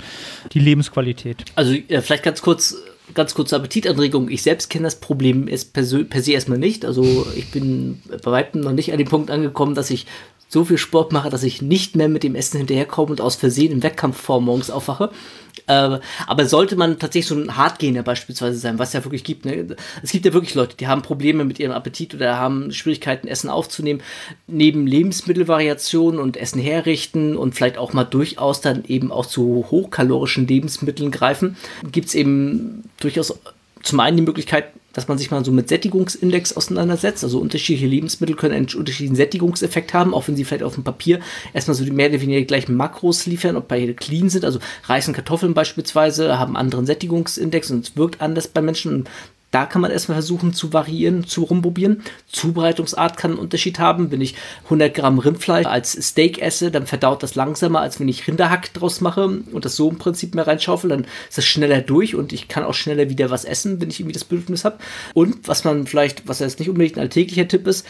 die Lebensqualität. Also äh, vielleicht ganz kurz, ganz kurze Appetitanregung. Ich selbst kenne das Problem per per se erstmal nicht. Also ich bin bei weitem noch nicht an dem Punkt angekommen, dass ich so viel Sport mache, dass ich nicht mehr mit dem Essen hinterherkomme und aus Versehen im Wettkampfform morgens aufwache. Äh, aber sollte man tatsächlich so ein Hardgainer beispielsweise sein, was ja wirklich gibt. Ne? Es gibt ja wirklich Leute, die haben Probleme mit ihrem Appetit oder haben Schwierigkeiten, Essen aufzunehmen. Neben Lebensmittelvariationen und Essen herrichten und vielleicht auch mal durchaus dann eben auch zu hochkalorischen Lebensmitteln greifen, gibt es eben durchaus zum einen die Möglichkeit, dass man sich mal so mit Sättigungsindex auseinandersetzt. Also unterschiedliche Lebensmittel können einen unterschiedlichen Sättigungseffekt haben, auch wenn sie vielleicht auf dem Papier erstmal so die mehr oder gleichen Makros liefern, ob beide clean sind. Also Reis und Kartoffeln beispielsweise haben anderen Sättigungsindex und es wirkt anders bei Menschen. Und da kann man erstmal versuchen zu variieren, zu rumprobieren. Zubereitungsart kann einen Unterschied haben. Wenn ich 100 Gramm Rindfleisch als Steak esse, dann verdaut das langsamer, als wenn ich Rinderhack draus mache und das so im Prinzip mehr reinschaufel. Dann ist das schneller durch und ich kann auch schneller wieder was essen, wenn ich irgendwie das Bedürfnis habe. Und was man vielleicht, was jetzt nicht unbedingt ein alltäglicher Tipp ist,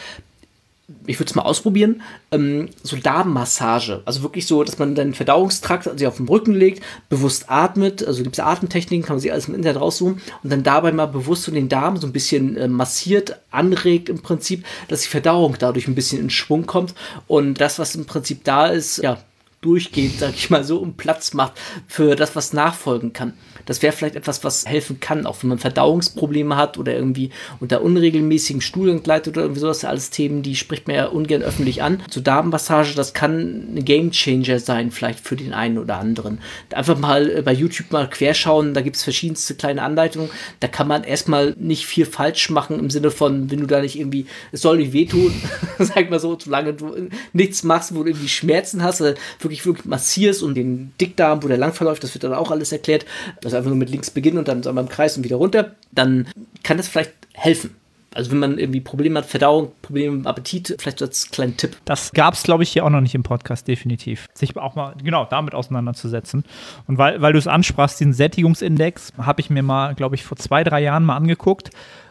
ich würde es mal ausprobieren, ähm, so Darmmassage. Also wirklich so, dass man den Verdauungstrakt also auf den Rücken legt, bewusst atmet, also gibt es Atemtechniken, kann man sich alles im Internet raussuchen und dann dabei mal bewusst so den Darm so ein bisschen äh, massiert, anregt im Prinzip, dass die Verdauung dadurch ein bisschen in Schwung kommt und das, was im Prinzip da ist, ja, durchgeht, sag ich mal so, und Platz macht für das, was nachfolgen kann. Das wäre vielleicht etwas, was helfen kann, auch wenn man Verdauungsprobleme hat oder irgendwie unter unregelmäßigem Stuhlgang leidet oder irgendwie sowas. Alles Themen, die spricht man ja ungern öffentlich an. So Darmmassage, das kann ein Gamechanger sein, vielleicht für den einen oder anderen. Einfach mal äh, bei YouTube mal querschauen, da gibt es verschiedenste kleine Anleitungen. Da kann man erstmal nicht viel falsch machen im Sinne von, wenn du da nicht irgendwie, es soll nicht wehtun, sag mal so, solange du nichts machst, wo du irgendwie Schmerzen hast, wirklich wirklich, wirklich massierst und den Dickdarm, wo der lang verläuft, das wird dann auch alles erklärt. Also einfach nur mit links beginnen und dann so im Kreis und wieder runter. Dann kann das vielleicht helfen. Also wenn man irgendwie Probleme hat, Verdauung, Probleme mit Appetit, vielleicht als kleinen Tipp. Das gab es, glaube ich, hier auch noch nicht im Podcast, definitiv. Sich auch mal genau damit auseinanderzusetzen. Und weil, weil du es ansprachst, diesen Sättigungsindex, habe ich mir mal, glaube ich, vor zwei, drei Jahren mal angeguckt.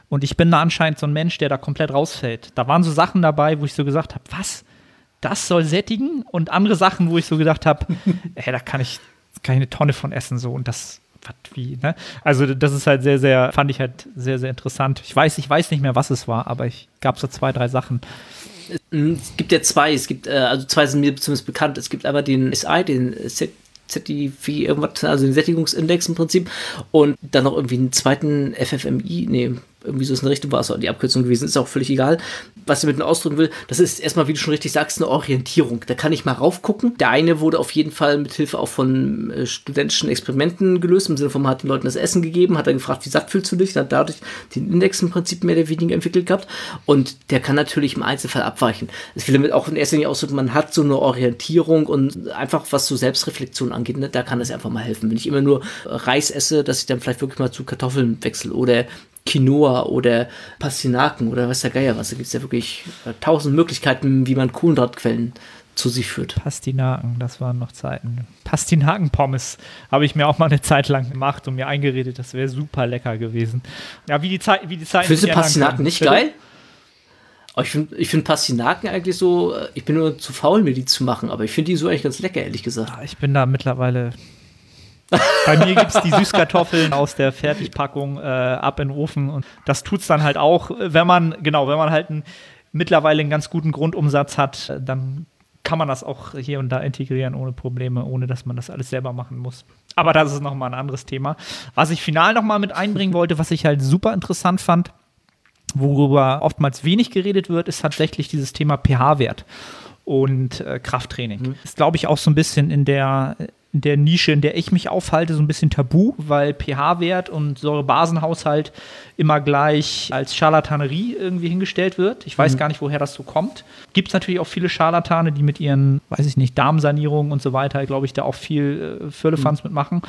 Und ich bin da anscheinend so ein Mensch, der da komplett rausfällt. Da waren so Sachen dabei, wo ich so gesagt habe, was? das soll sättigen und andere Sachen, wo ich so gedacht habe, ey, da kann ich, kann ich eine Tonne von essen so und das was wie, ne? Also das ist halt sehr, sehr, fand ich halt sehr, sehr interessant. Ich weiß, ich weiß nicht mehr, was es war, aber ich gab so zwei, drei Sachen. Es gibt ja zwei, es gibt, äh, also zwei sind mir zumindest bekannt. Es gibt aber den SI, den ZDV, irgendwas, also den Sättigungsindex im Prinzip und dann noch irgendwie einen zweiten FFMI, nee, irgendwie so ist eine Richtung, war es die Abkürzung gewesen, ist auch völlig egal. Was ich mit dem ausdrücken will, das ist erstmal, wie du schon richtig sagst, eine Orientierung. Da kann ich mal raufgucken. Der eine wurde auf jeden Fall mit Hilfe auch von äh, studentischen Experimenten gelöst, im Sinne von, man hat den Leuten das Essen gegeben, hat dann gefragt, wie satt fühlst du dich, hat dadurch den Index im Prinzip mehr oder weniger entwickelt gehabt. Und der kann natürlich im Einzelfall abweichen. Es will damit auch in erster Linie ausdrücken, man hat so eine Orientierung und einfach, was so Selbstreflexion angeht, ne, da kann das einfach mal helfen. Wenn ich immer nur Reis esse, dass ich dann vielleicht wirklich mal zu Kartoffeln wechsle oder Quinoa oder Pastinaken oder was der Geier was. Da gibt es ja wirklich äh, tausend Möglichkeiten, wie man Kohlenhydratquellen zu sich führt. Pastinaken, das waren noch Zeiten. Pastinaken-Pommes habe ich mir auch mal eine Zeit lang gemacht und mir eingeredet, das wäre super lecker gewesen. Ja, wie die Zeit, wie die Zeit. Findest du Pastinaken nicht Bitte? geil? Oh, ich finde ich find Pastinaken eigentlich so, äh, ich bin nur zu faul, mir die zu machen, aber ich finde die so eigentlich ganz lecker, ehrlich gesagt. Ich bin da mittlerweile bei mir gibt es die Süßkartoffeln aus der Fertigpackung äh, ab in den Ofen und das tut es dann halt auch, wenn man, genau, wenn man halt ein, mittlerweile einen ganz guten Grundumsatz hat, dann kann man das auch hier und da integrieren ohne Probleme, ohne dass man das alles selber machen muss. Aber das ist nochmal ein anderes Thema. Was ich final nochmal mit einbringen wollte, was ich halt super interessant fand, worüber oftmals wenig geredet wird, ist tatsächlich dieses Thema pH-Wert und äh, Krafttraining. Mhm. Ist, glaube ich, auch so ein bisschen in der, der Nische, in der ich mich aufhalte, so ein bisschen tabu, weil pH-Wert und Säurebasenhaushalt immer gleich als Scharlatanerie irgendwie hingestellt wird. Ich weiß mhm. gar nicht, woher das so kommt. Gibt es natürlich auch viele Scharlatane, die mit ihren, weiß ich nicht, Darmsanierungen und so weiter, glaube ich, da auch viel äh, Firlefanz mhm. mitmachen.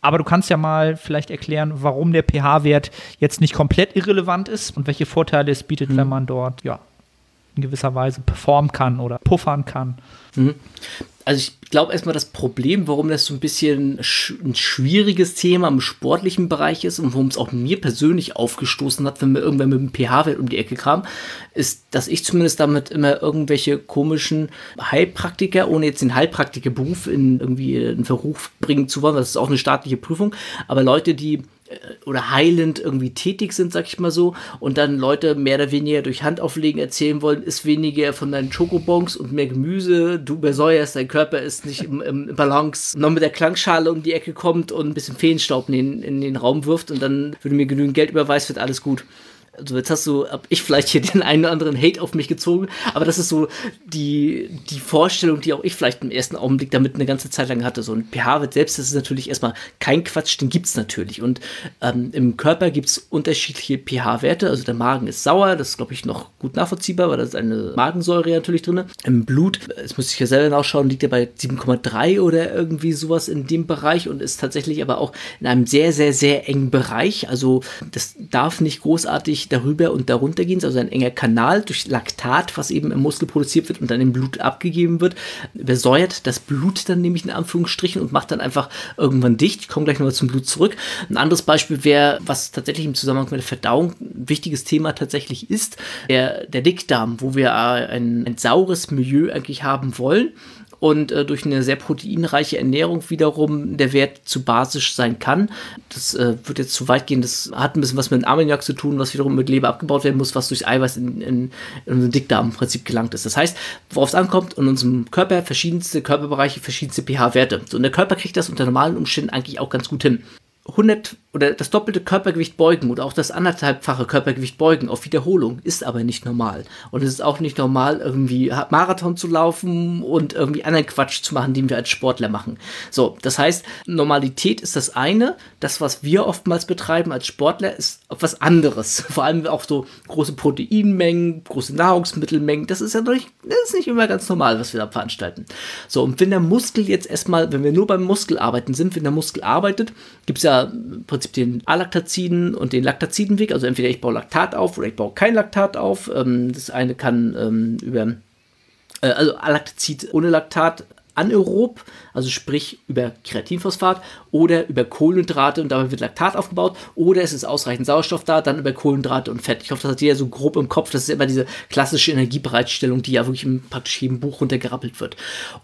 Aber du kannst ja mal vielleicht erklären, warum der pH-Wert jetzt nicht komplett irrelevant ist und welche Vorteile es bietet, mhm. wenn man dort ja, in gewisser Weise performen kann oder puffern kann. Mhm. Also ich glaube erstmal das Problem, warum das so ein bisschen ein schwieriges Thema im sportlichen Bereich ist und warum es auch mir persönlich aufgestoßen hat, wenn wir irgendwann mit dem pH-Wert um die Ecke kamen, ist, dass ich zumindest damit immer irgendwelche komischen Heilpraktiker, ohne jetzt den Heilpraktikerberuf in irgendwie in Verruf bringen zu wollen, das ist auch eine staatliche Prüfung, aber Leute, die oder heilend irgendwie tätig sind, sag ich mal so, und dann Leute mehr oder weniger durch Handauflegen erzählen wollen, ist weniger von deinen Schokobons und mehr Gemüse, du übersäuerst, dein Körper ist nicht im, im Balance, noch mit der Klangschale um die Ecke kommt und ein bisschen Feenstaub in den, in den Raum wirft und dann, wenn du mir genügend Geld überweist, wird alles gut also jetzt hast du, hab ich vielleicht hier den einen oder anderen Hate auf mich gezogen, aber das ist so die, die Vorstellung, die auch ich vielleicht im ersten Augenblick damit eine ganze Zeit lang hatte. So ein pH-Wert selbst, das ist natürlich erstmal kein Quatsch, den gibt es natürlich. Und ähm, im Körper gibt es unterschiedliche pH-Werte. Also der Magen ist sauer, das ist, glaube ich, noch gut nachvollziehbar, weil da ist eine Magensäure natürlich drin. Im Blut, das muss ich ja selber nachschauen, liegt er bei 7,3 oder irgendwie sowas in dem Bereich und ist tatsächlich aber auch in einem sehr, sehr, sehr engen Bereich. Also das darf nicht großartig darüber und darunter gehen, also ein enger Kanal durch Laktat, was eben im Muskel produziert wird und dann im Blut abgegeben wird, übersäuert das Blut dann nämlich in Anführungsstrichen und macht dann einfach irgendwann dicht. Ich komme gleich nochmal zum Blut zurück. Ein anderes Beispiel wäre, was tatsächlich im Zusammenhang mit der Verdauung ein wichtiges Thema tatsächlich ist, der, der Dickdarm, wo wir ein, ein saures Milieu eigentlich haben wollen und äh, durch eine sehr proteinreiche Ernährung wiederum der Wert zu basisch sein kann. Das äh, wird jetzt zu weit gehen. Das hat ein bisschen was mit Ammoniak zu tun, was wiederum mit Leber abgebaut werden muss, was durch Eiweiß in, in, in unseren Dickdarm im Prinzip gelangt ist. Das heißt, worauf es ankommt, in unserem Körper verschiedenste Körperbereiche, verschiedenste pH-Werte. So, und der Körper kriegt das unter normalen Umständen eigentlich auch ganz gut hin. 100 oder das doppelte Körpergewicht beugen oder auch das anderthalbfache Körpergewicht beugen auf Wiederholung ist aber nicht normal. Und es ist auch nicht normal, irgendwie Marathon zu laufen und irgendwie anderen Quatsch zu machen, den wir als Sportler machen. So, das heißt, Normalität ist das eine. Das, was wir oftmals betreiben als Sportler, ist etwas anderes. Vor allem auch so große Proteinmengen, große Nahrungsmittelmengen. Das ist ja nicht, das ist nicht immer ganz normal, was wir da veranstalten. So, und wenn der Muskel jetzt erstmal, wenn wir nur beim Muskel arbeiten sind, wenn der Muskel arbeitet, gibt es ja im Prinzip den Alaktaziden und den Laktazidenweg. Also entweder ich baue Laktat auf oder ich baue kein Laktat auf. Ähm, das eine kann ähm, über, äh, also Alaktazid ohne Laktat anaerob, also sprich über Kreatinphosphat oder über Kohlenhydrate und dabei wird Laktat aufgebaut oder es ist ausreichend Sauerstoff da, dann über Kohlenhydrate und Fett. Ich hoffe, das hat jeder so grob im Kopf. Das ist immer diese klassische Energiebereitstellung, die ja wirklich im praktisch jedem Buch runtergerappelt wird.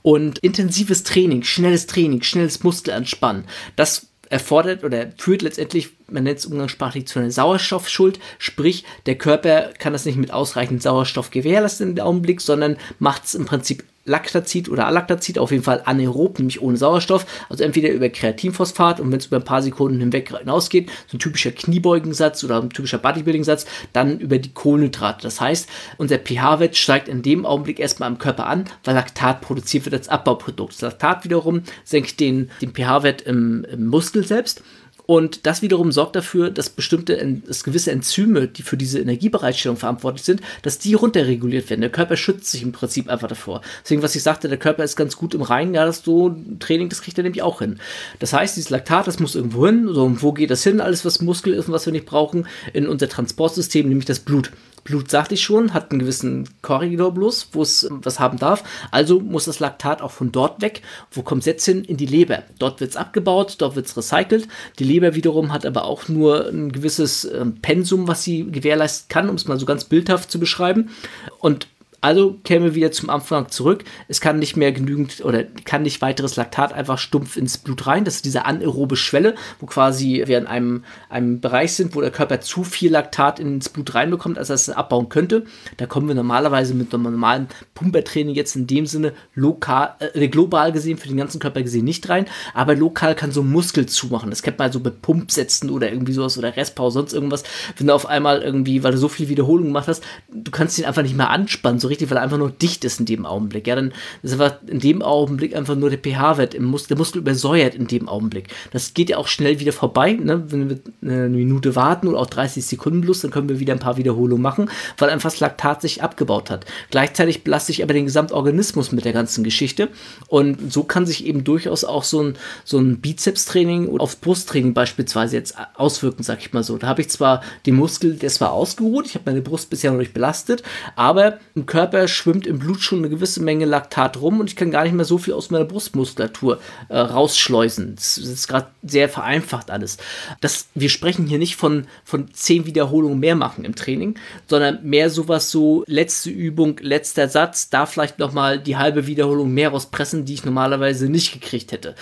Und intensives Training, schnelles Training, schnelles Muskelanspannen, das erfordert oder führt letztendlich, man nennt es umgangssprachlich, zu einer Sauerstoffschuld. Sprich, der Körper kann das nicht mit ausreichend Sauerstoff gewährleisten im Augenblick, sondern macht es im Prinzip Lactazid oder Alaktazid, auf jeden Fall anaerob, nämlich ohne Sauerstoff. Also entweder über Kreatinphosphat und wenn es über ein paar Sekunden hinweg hinausgeht, so ein typischer Kniebeugensatz oder ein typischer Bodybuilding-Satz, dann über die Kohlenhydrate. Das heißt, unser pH-Wert steigt in dem Augenblick erstmal im Körper an, weil Laktat produziert wird als Abbauprodukt. Das Laktat wiederum senkt den, den pH-Wert im, im Muskel selbst und das wiederum sorgt dafür, dass bestimmte, dass gewisse Enzyme, die für diese Energiebereitstellung verantwortlich sind, dass die runterreguliert werden. Der Körper schützt sich im Prinzip einfach davor. Deswegen, was ich sagte, der Körper ist ganz gut im Reinen. Ja, das so Training, das kriegt er nämlich auch hin. Das heißt, dieses Laktat, das muss irgendwo hin. So, und wo geht das hin? Alles, was Muskel ist und was wir nicht brauchen, in unser Transportsystem, nämlich das Blut. Blut, sagte ich schon, hat einen gewissen Korridor bloß, wo es was haben darf. Also muss das Laktat auch von dort weg. Wo kommt es jetzt hin? In die Leber. Dort wird es abgebaut, dort wird es recycelt. Die Leber wiederum hat aber auch nur ein gewisses äh, Pensum, was sie gewährleisten kann, um es mal so ganz bildhaft zu beschreiben. Und Also kämen wir wieder zum Anfang zurück. Es kann nicht mehr genügend oder kann nicht weiteres Laktat einfach stumpf ins Blut rein. Das ist diese anaerobe Schwelle, wo quasi wir in einem, einem Bereich sind, wo der Körper zu viel Laktat ins Blut reinbekommt, als er es abbauen könnte. Da kommen wir normalerweise mit einem normalen Pumpertraining jetzt in dem Sinne lokal, äh, global gesehen, für den ganzen Körper gesehen nicht rein. Aber lokal kann so Muskel zumachen. Das kennt man so mit Pumpsätzen oder irgendwie sowas oder Restpause, sonst irgendwas. Wenn du auf einmal irgendwie, weil du so viel Wiederholungen gemacht hast, du kannst ihn einfach nicht mehr anspannen, so richtig, weil er einfach nur dicht ist in dem Augenblick. Ja, dann ist einfach in dem Augenblick einfach nur der pH-Wert im Muskel, der Muskel übersäuert in dem Augenblick. Das geht ja auch schnell wieder vorbei, ne? wenn wir eine Minute warten oder auch 30 Sekunden plus, dann können wir wieder ein paar Wiederholungen machen, weil einfach das Laktat sich abgebaut hat. Gleichzeitig belaste ich aber den Gesamtorganismus mit der ganzen Geschichte und so kann sich eben durchaus auch so ein, so ein Bizeps-Training oder aufs Brusttraining beispielsweise jetzt auswirken, sag ich mal so. Da habe ich zwar den Muskel, der ist zwar ausgeruht, ich habe meine Brust bisher noch nicht belastet, aber im Körper Körper schwimmt im Blut schon eine gewisse Menge Laktat rum und ich kann gar nicht mehr so viel aus meiner Brustmuskulatur äh, rausschleusen. Das ist gerade sehr vereinfacht alles. Das, wir sprechen hier nicht von, von zehn Wiederholungen mehr machen im Training, sondern mehr sowas so letzte Übung, letzter Satz, da vielleicht nochmal die halbe Wiederholung mehr rauspressen, die ich normalerweise nicht gekriegt hätte.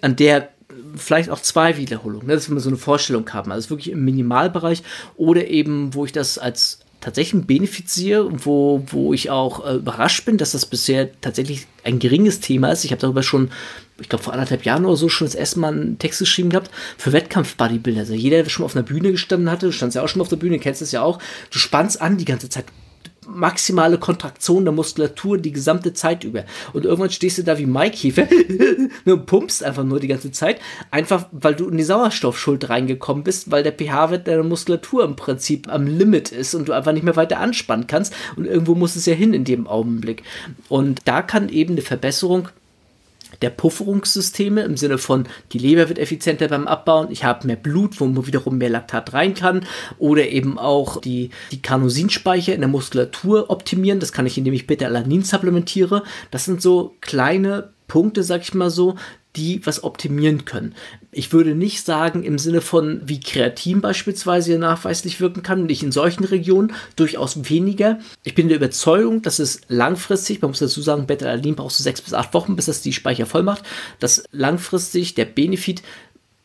An der vielleicht auch zwei Wiederholungen, ne, dass wir so eine Vorstellung haben. Also wirklich im Minimalbereich oder eben, wo ich das als tatsächlich benefiziere, wo, wo ich auch äh, überrascht bin, dass das bisher tatsächlich ein geringes Thema ist. Ich habe darüber schon, ich glaube, vor anderthalb Jahren oder so schon das erste Mal einen Text geschrieben gehabt für Wettkampf-Bodybuilder. Also jeder, der schon auf einer Bühne gestanden hatte, du standst ja auch schon mal auf der Bühne, kennst das ja auch, du spannst an die ganze Zeit maximale Kontraktion der Muskulatur die gesamte Zeit über. Und irgendwann stehst du da wie Maikäfer und pumpst einfach nur die ganze Zeit, einfach weil du in die Sauerstoffschuld reingekommen bist, weil der pH-Wert deiner Muskulatur im Prinzip am Limit ist und du einfach nicht mehr weiter anspannen kannst. Und irgendwo muss es ja hin in dem Augenblick. Und da kann eben eine Verbesserung der Pufferungssysteme im Sinne von, die Leber wird effizienter beim Abbauen, ich habe mehr Blut, wo wiederum mehr Laktat rein kann oder eben auch die, die Carnosinspeicher in der Muskulatur optimieren. Das kann ich, indem ich Beta-Alanin supplementiere. Das sind so kleine Punkte, sag ich mal so, die was optimieren können. Ich würde nicht sagen im Sinne von, wie Kreatin beispielsweise nachweislich wirken kann, nicht in solchen Regionen, durchaus weniger. Ich bin der Überzeugung, dass es langfristig, man muss dazu sagen, Beta-Alanin brauchst du sechs bis acht Wochen, bis das die Speicher voll macht, dass langfristig der Benefit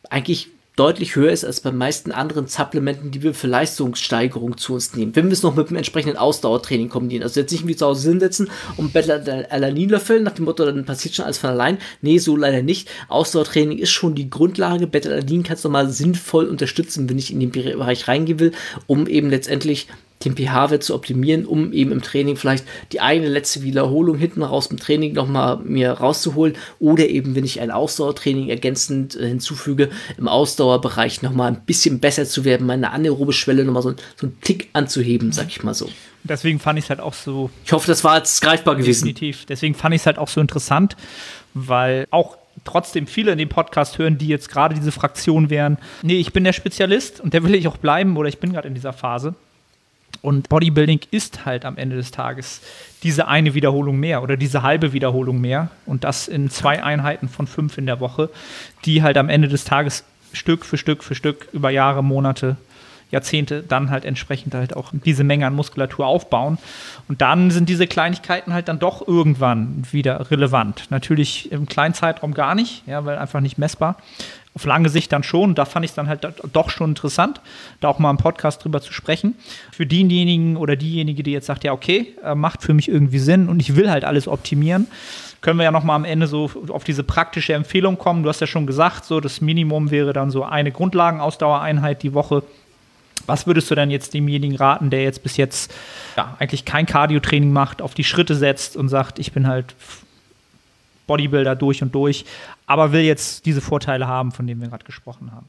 eigentlich deutlich höher ist als bei meisten anderen Supplementen, die wir für Leistungssteigerung zu uns nehmen. Wenn wir es noch mit dem entsprechenden Ausdauertraining kombinieren. Also jetzt nicht wie zu Hause hinsetzen und Beta-Alanin löffeln, nach dem Motto, dann passiert schon alles von allein. Nee, so leider nicht. Ausdauertraining ist schon die Grundlage. Beta-Alanin kannst du mal sinnvoll unterstützen, wenn ich in den Bereich reingehen will, um eben letztendlich den pH-Wert zu optimieren, um eben im Training vielleicht die eine letzte Wiederholung hinten raus im Training nochmal mir rauszuholen oder eben, wenn ich ein Ausdauertraining ergänzend äh, hinzufüge, im Ausdauerbereich nochmal ein bisschen besser zu werden, meine anaerobe Schwelle nochmal so, so einen Tick anzuheben, sag ich mal so. Deswegen fand ich es halt auch so. Ich hoffe, das war jetzt greifbar gewesen. Definitiv. Deswegen fand ich es halt auch so interessant, weil auch trotzdem viele in dem Podcast hören, die jetzt gerade diese Fraktion wären. Nee, ich bin der Spezialist und der will ich auch bleiben oder ich bin gerade in dieser Phase. Und Bodybuilding ist halt am Ende des Tages diese eine Wiederholung mehr oder diese halbe Wiederholung mehr und das in zwei Einheiten von fünf in der Woche, die halt am Ende des Tages Stück für Stück für Stück über Jahre, Monate, Jahrzehnte dann halt entsprechend halt auch diese Menge an Muskulatur aufbauen. Und dann sind diese Kleinigkeiten halt dann doch irgendwann wieder relevant. Natürlich im kleinen Zeitraum gar nicht, ja, weil einfach nicht messbar auf lange Sicht dann schon. Da fand ich es dann halt doch schon interessant, da auch mal im Podcast drüber zu sprechen. Für denjenigen oder diejenige, die jetzt sagt, ja, okay, äh, macht für mich irgendwie Sinn und ich will halt alles optimieren, können wir ja noch mal am Ende so auf diese praktische Empfehlung kommen. Du hast ja schon gesagt, so das Minimum wäre dann so eine Grundlagenausdauereinheit die Woche. Was würdest du denn jetzt demjenigen raten, der jetzt bis jetzt ja, eigentlich kein Cardio-Training macht, auf die Schritte setzt und sagt, ich bin halt Bodybuilder durch und durch, aber will jetzt diese Vorteile haben, von denen wir gerade gesprochen haben.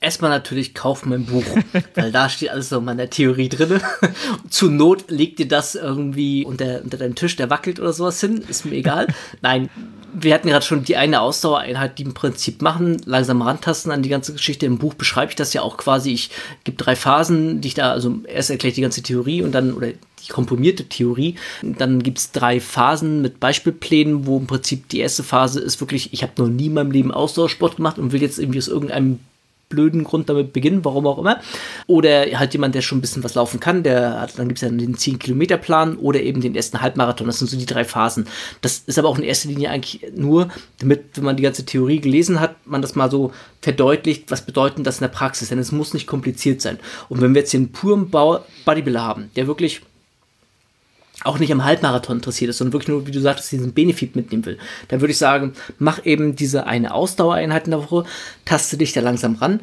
Erstmal natürlich kauf mein Buch, weil da steht alles so in meiner Theorie drin. Zur Not leg dir das irgendwie unter, unter deinen Tisch, der wackelt oder sowas hin, ist mir egal. Nein, wir hatten gerade schon die eine Ausdauereinheit, die im Prinzip machen, langsam rantasten an die ganze Geschichte. Im Buch beschreibe ich das ja auch quasi. Ich gebe drei Phasen, die ich da, also erst erkläre ich die ganze Theorie und dann, oder die komprimierte Theorie. Dann gibt es drei Phasen mit Beispielplänen, wo im Prinzip die erste Phase ist wirklich, ich habe noch nie in meinem Leben Ausdauersport gemacht und will jetzt irgendwie aus irgendeinem blöden Grund damit beginnen, warum auch immer. Oder halt jemand, der schon ein bisschen was laufen kann, der hat, dann gibt es ja den 10-Kilometer-Plan oder eben den ersten Halbmarathon. Das sind so die drei Phasen. Das ist aber auch in erster Linie eigentlich nur, damit, wenn man die ganze Theorie gelesen hat, man das mal so verdeutlicht, was bedeutet das in der Praxis. Denn es muss nicht kompliziert sein. Und wenn wir jetzt einen puren Bodybuilder haben, der wirklich auch nicht am Halbmarathon interessiert ist, sondern wirklich nur, wie du sagtest, diesen Benefit mitnehmen will, dann würde ich sagen, mach eben diese eine Ausdauereinheit in der Woche, taste dich da langsam ran,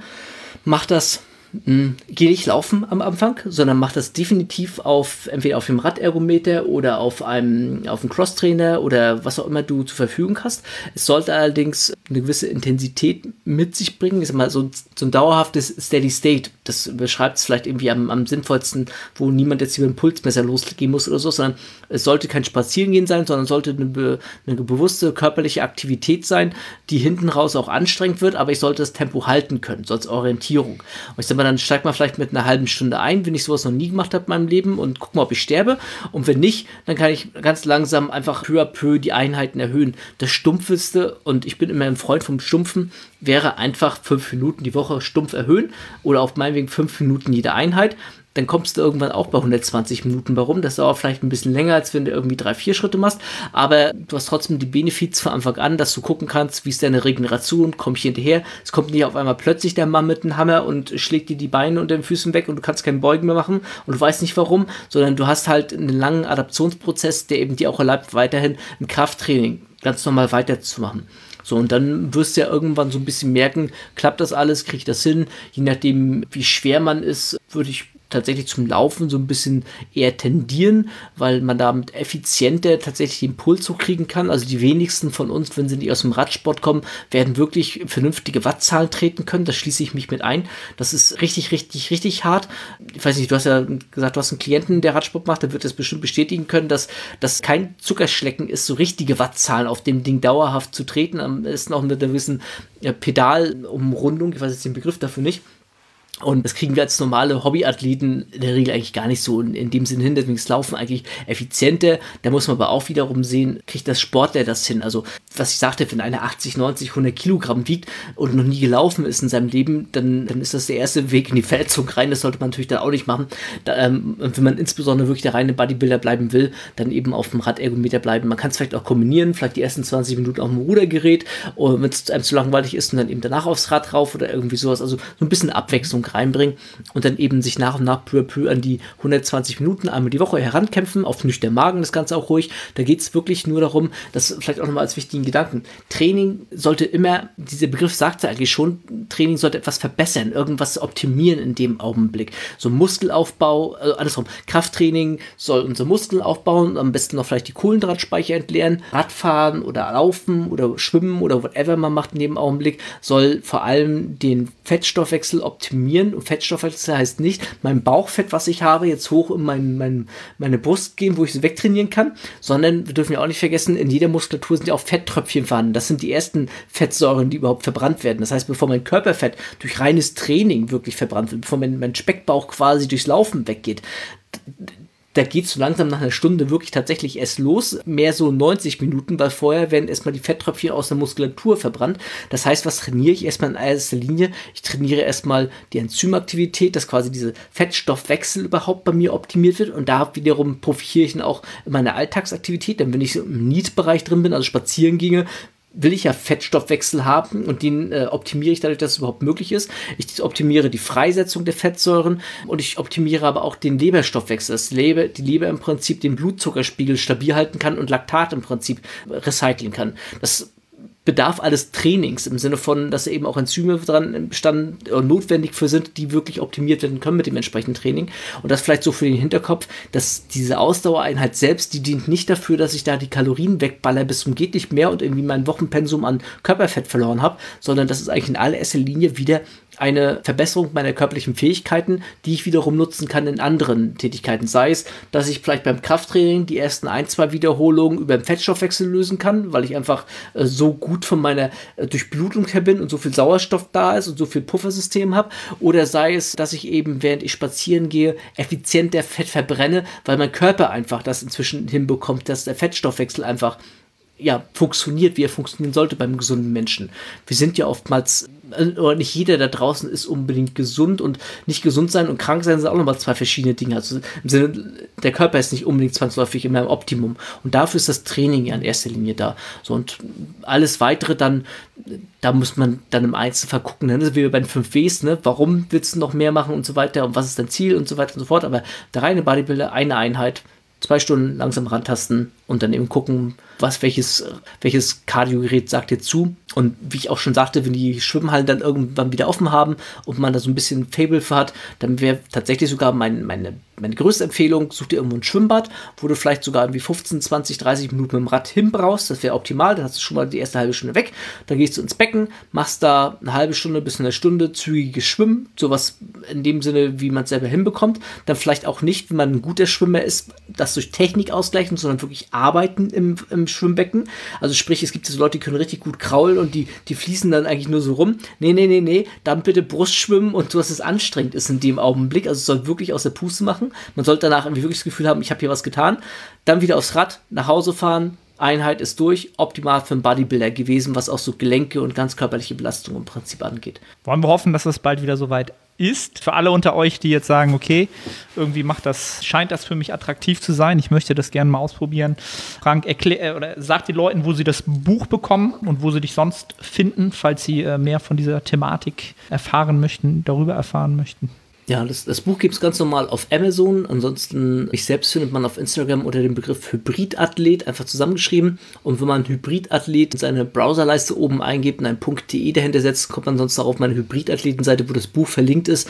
mach das hm, geh nicht laufen am Anfang, sondern mach das definitiv auf entweder auf dem Radergometer oder auf einem auf einem Crosstrainer oder was auch immer du zur Verfügung hast. Es sollte allerdings eine gewisse Intensität mit sich bringen. Sag mal, so, so ein dauerhaftes Steady State, das beschreibt es vielleicht irgendwie am, am sinnvollsten, wo niemand jetzt über ein Pulsmesser losgehen muss oder so, sondern es sollte kein Spazierengehen sein, sondern sollte eine, be, eine bewusste körperliche Aktivität sein, die hinten raus auch anstrengend wird, aber ich sollte das Tempo halten können, so als Orientierung. Und ich sag mal, dann steigt man vielleicht mit einer halben Stunde ein, wenn ich sowas noch nie gemacht habe in meinem Leben und guck mal, ob ich sterbe. Und wenn nicht, dann kann ich ganz langsam einfach peu à peu die Einheiten erhöhen. Das Stumpfeste, und ich bin immer ein Freund vom Stumpfen, wäre einfach fünf Minuten die Woche stumpf erhöhen oder auf meinetwegen fünf Minuten jede Einheit dann kommst du irgendwann auch bei 120 Minuten warum. Das dauert vielleicht ein bisschen länger, als wenn du irgendwie drei, vier Schritte machst. Aber du hast trotzdem die Benefits von Anfang an, dass du gucken kannst, wie ist deine Regeneration, komm ich hinterher. Es kommt nicht auf einmal plötzlich der Mann mit einem Hammer und schlägt dir die Beine unter den Füßen weg und du kannst keinen Beugen mehr machen und du weißt nicht warum, sondern du hast halt einen langen Adaptionsprozess, der eben dir auch erlaubt, weiterhin ein Krafttraining ganz normal weiterzumachen. So, und dann wirst du ja irgendwann so ein bisschen merken, klappt das alles, kriege ich das hin? Je nachdem, wie schwer man ist, würde ich tatsächlich zum Laufen so ein bisschen eher tendieren, weil man damit effizienter tatsächlich den Puls hochkriegen kann. Also die wenigsten von uns, wenn sie nicht aus dem Radsport kommen, werden wirklich vernünftige Wattzahlen treten können. Da schließe ich mich mit ein. Das ist richtig, richtig, richtig hart. Ich weiß nicht, du hast ja gesagt, du hast einen Klienten, der Radsport macht, der wird das bestimmt bestätigen können, dass das kein Zuckerschlecken ist, so richtige Wattzahlen auf dem Ding dauerhaft zu treten. Am besten auch mit einer gewissen Pedalumrundung. Ich weiß jetzt den Begriff dafür nicht. Und das kriegen wir als normale Hobbyathleten in der Regel eigentlich gar nicht so in, in dem Sinn hin. Deswegen ist Laufen eigentlich effizienter. Da muss man aber auch wiederum sehen, kriegt das Sportler das hin. Also, was ich sagte, wenn einer 80, 90, 100 Kilogramm wiegt und noch nie gelaufen ist in seinem Leben, dann, dann ist das der erste Weg in die Verletzung rein. Das sollte man natürlich dann auch nicht machen. Da, ähm, wenn man insbesondere wirklich der reine Bodybuilder bleiben will, dann eben auf dem Radergometer bleiben. Man kann es vielleicht auch kombinieren, vielleicht die ersten 20 Minuten auf dem Rudergerät, wenn es einem zu langweilig ist und dann eben danach aufs Rad rauf oder irgendwie sowas. Also so ein bisschen Abwechslung reinbringen und dann eben sich nach und nach peu à peu an die 120 Minuten einmal die Woche herankämpfen, auf nüchtern Magen das Ganze auch ruhig. Da geht es wirklich nur darum, das vielleicht auch nochmal als wichtigen Gedanken. Training sollte immer, dieser Begriff sagt ja eigentlich schon, Training sollte etwas verbessern, irgendwas optimieren in dem Augenblick. So Muskelaufbau, äh, andersrum, Krafttraining soll unsere Muskeln aufbauen, am besten noch vielleicht die Kohlendrahtspeicher entleeren. Radfahren oder Laufen oder Schwimmen oder whatever man macht in dem Augenblick, soll vor allem den Fettstoffwechsel optimieren trainieren. Und Fettstoffwechsel heißt nicht, mein Bauchfett, was ich habe, jetzt hoch in mein, mein, meine Brust gehen, wo ich es wegtrainieren kann, sondern wir dürfen ja auch nicht vergessen, in jeder Muskulatur sind ja auch Fetttröpfchen vorhanden. Das sind die ersten Fettsäuren, die überhaupt verbrannt werden. Das heißt, bevor mein Körperfett durch reines Training wirklich verbrannt wird, bevor mein, mein Speckbauch quasi durchs Laufen weggeht, da geht so langsam nach einer Stunde wirklich tatsächlich erst los, mehr so 90 Minuten, weil vorher werden erstmal die Fetttröpfchen aus der Muskulatur verbrannt. Das heißt, was trainiere ich erstmal in erster Linie? Ich trainiere erstmal die Enzymaktivität, dass quasi diese Fettstoffwechsel überhaupt bei mir optimiert wird und da wiederum profitiere ich dann auch in meiner Alltagsaktivität, denn wenn ich im Need-Bereich drin bin, also spazieren ginge, will ich ja Fettstoffwechsel haben und den äh, optimiere ich dadurch, dass es überhaupt möglich ist. Ich optimiere die Freisetzung der Fettsäuren und ich optimiere aber auch den Leberstoffwechsel, dass Leber, die Leber im Prinzip den Blutzuckerspiegel stabil halten kann und Laktat im Prinzip recyceln kann. Das bedarf alles Trainings im Sinne von, dass eben auch Enzyme dran stand, äh, notwendig für sind, die wirklich optimiert werden können mit dem entsprechenden Training. Und das vielleicht so für den Hinterkopf, dass diese Ausdauereinheit selbst, die dient nicht dafür, dass ich da die Kalorien wegballer bis zum geht nicht mehr und irgendwie mein Wochenpensum an Körperfett verloren habe, sondern das ist eigentlich in allererster Linie wieder eine Verbesserung meiner körperlichen Fähigkeiten, die ich wiederum nutzen kann in anderen Tätigkeiten. Sei es, dass ich vielleicht beim Krafttraining die ersten ein, zwei Wiederholungen über den Fettstoffwechsel lösen kann, weil ich einfach äh, so gut von meiner äh, Durchblutung her bin und so viel Sauerstoff da ist und so viel Puffersystem habe. Oder sei es, dass ich eben, während ich spazieren gehe, effizienter Fett verbrenne, weil mein Körper einfach das inzwischen hinbekommt, dass der Fettstoffwechsel einfach ja, funktioniert, wie er funktionieren sollte beim gesunden Menschen. Wir sind ja oftmals oder nicht jeder da draußen ist unbedingt gesund und nicht gesund sein und krank sein sind auch nochmal zwei verschiedene Dinge. Also im Sinne, der Körper ist nicht unbedingt zwangsläufig immer im Optimum. Und dafür ist das Training ja in erster Linie da. So und alles weitere dann, da muss man dann im Einzelfall gucken, ne? wie bei den 5 Ws, ne? warum willst du noch mehr machen und so weiter und was ist dein Ziel und so weiter und so fort. Aber der reine Bodybuilder, eine Einheit, zwei Stunden langsam rantasten und dann eben gucken, was welches, welches Kardiogerät sagt dir zu. Und wie ich auch schon sagte, wenn die Schwimmhallen dann irgendwann wieder offen haben und man da so ein bisschen Fable für hat, dann wäre tatsächlich sogar mein, meine, meine größte Empfehlung, such dir irgendwo ein Schwimmbad, wo du vielleicht sogar irgendwie 15, 20, 30 Minuten mit dem Rad hinbrauchst. Das wäre optimal, dann hast du schon mal die erste halbe Stunde weg. Dann gehst du ins Becken, machst da eine halbe Stunde bis eine Stunde zügiges Schwimmen, sowas in dem Sinne, wie man es selber hinbekommt. Dann vielleicht auch nicht, wenn man ein guter Schwimmer ist, das durch Technik ausgleichen, sondern wirklich arbeiten im, im Schwimmbecken. Also sprich, es gibt so Leute, die können richtig gut kraulen und die, die fließen dann eigentlich nur so rum. Nee, nee, nee, nee, dann bitte Brust schwimmen und so, dass es anstrengend ist in dem Augenblick. Also es soll wirklich aus der Puste machen. Man sollte danach irgendwie wirklich das Gefühl haben, ich habe hier was getan. Dann wieder aufs Rad, nach Hause fahren, Einheit ist durch, optimal für einen Bodybuilder gewesen, was auch so Gelenke und ganz körperliche Belastung im Prinzip angeht. Wollen wir hoffen, dass es bald wieder soweit ist. Für alle unter euch, die jetzt sagen, okay, irgendwie macht das, scheint das für mich attraktiv zu sein. Ich möchte das gerne mal ausprobieren. Frank, erklär, äh, oder sag den Leuten, wo sie das Buch bekommen und wo sie dich sonst finden, falls sie äh, mehr von dieser Thematik erfahren möchten, darüber erfahren möchten. Ja, das, das Buch gibt es ganz normal auf Amazon. Ansonsten, mich selbst findet man auf Instagram unter dem Begriff Hybridathlet, einfach zusammengeschrieben. Und wenn man Hybridathlet in seine Browserleiste oben eingibt und ein .de dahinter setzt, kommt man sonst auch auf meine Hybridathletenseite, wo das Buch verlinkt ist.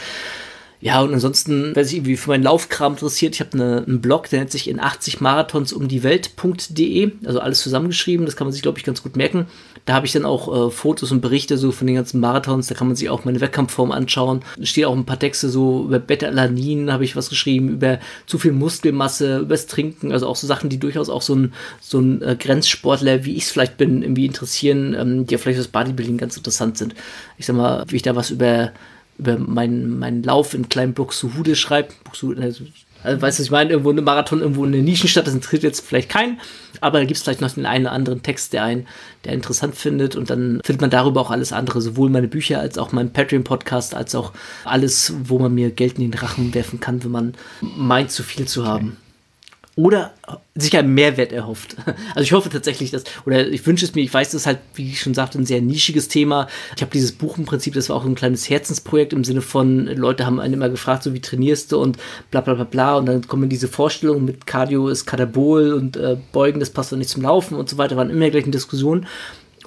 Ja, und ansonsten, wer sich irgendwie für meinen Laufkram interessiert, ich habe eine, einen Blog, der nennt sich in 80 Marathons um die Welt.de, also alles zusammengeschrieben, das kann man sich, glaube ich, ganz gut merken. Da habe ich dann auch äh, Fotos und Berichte so von den ganzen Marathons, da kann man sich auch meine Wettkampfform anschauen. Da stehen auch ein paar Texte so über Beta-Alanin, habe ich was geschrieben, über zu viel Muskelmasse, übers Trinken, also auch so Sachen, die durchaus auch so ein, so ein äh, Grenzsportler, wie ich es vielleicht bin, irgendwie interessieren, ähm, die ja vielleicht fürs Bodybuilding ganz interessant sind. Ich sag mal, wie ich da was über über meinen, meinen Lauf in kleinen Buxtehude schreibe. Buxtehude, also, also, weißt du, ich meine, irgendwo eine Marathon, irgendwo eine Nischenstadt, das interessiert jetzt vielleicht keinen, aber da gibt es vielleicht noch den einen oder anderen Text, der einen, der interessant findet. Und dann findet man darüber auch alles andere, sowohl meine Bücher als auch meinen Patreon-Podcast, als auch alles, wo man mir Geld in den Rachen werfen kann, wenn man meint, zu viel zu haben oder sich einen Mehrwert erhofft. Also ich hoffe tatsächlich, dass, oder ich wünsche es mir, ich weiß, das ist halt, wie ich schon sagte, ein sehr nischiges Thema. Ich habe dieses Buch im Prinzip, das war auch ein kleines Herzensprojekt im Sinne von, Leute haben einen immer gefragt, so wie trainierst du und bla bla bla bla und dann kommen diese Vorstellungen mit Cardio ist Katabol und äh, Beugen, das passt doch nicht zum Laufen und so weiter, waren immer gleich in Diskussionen.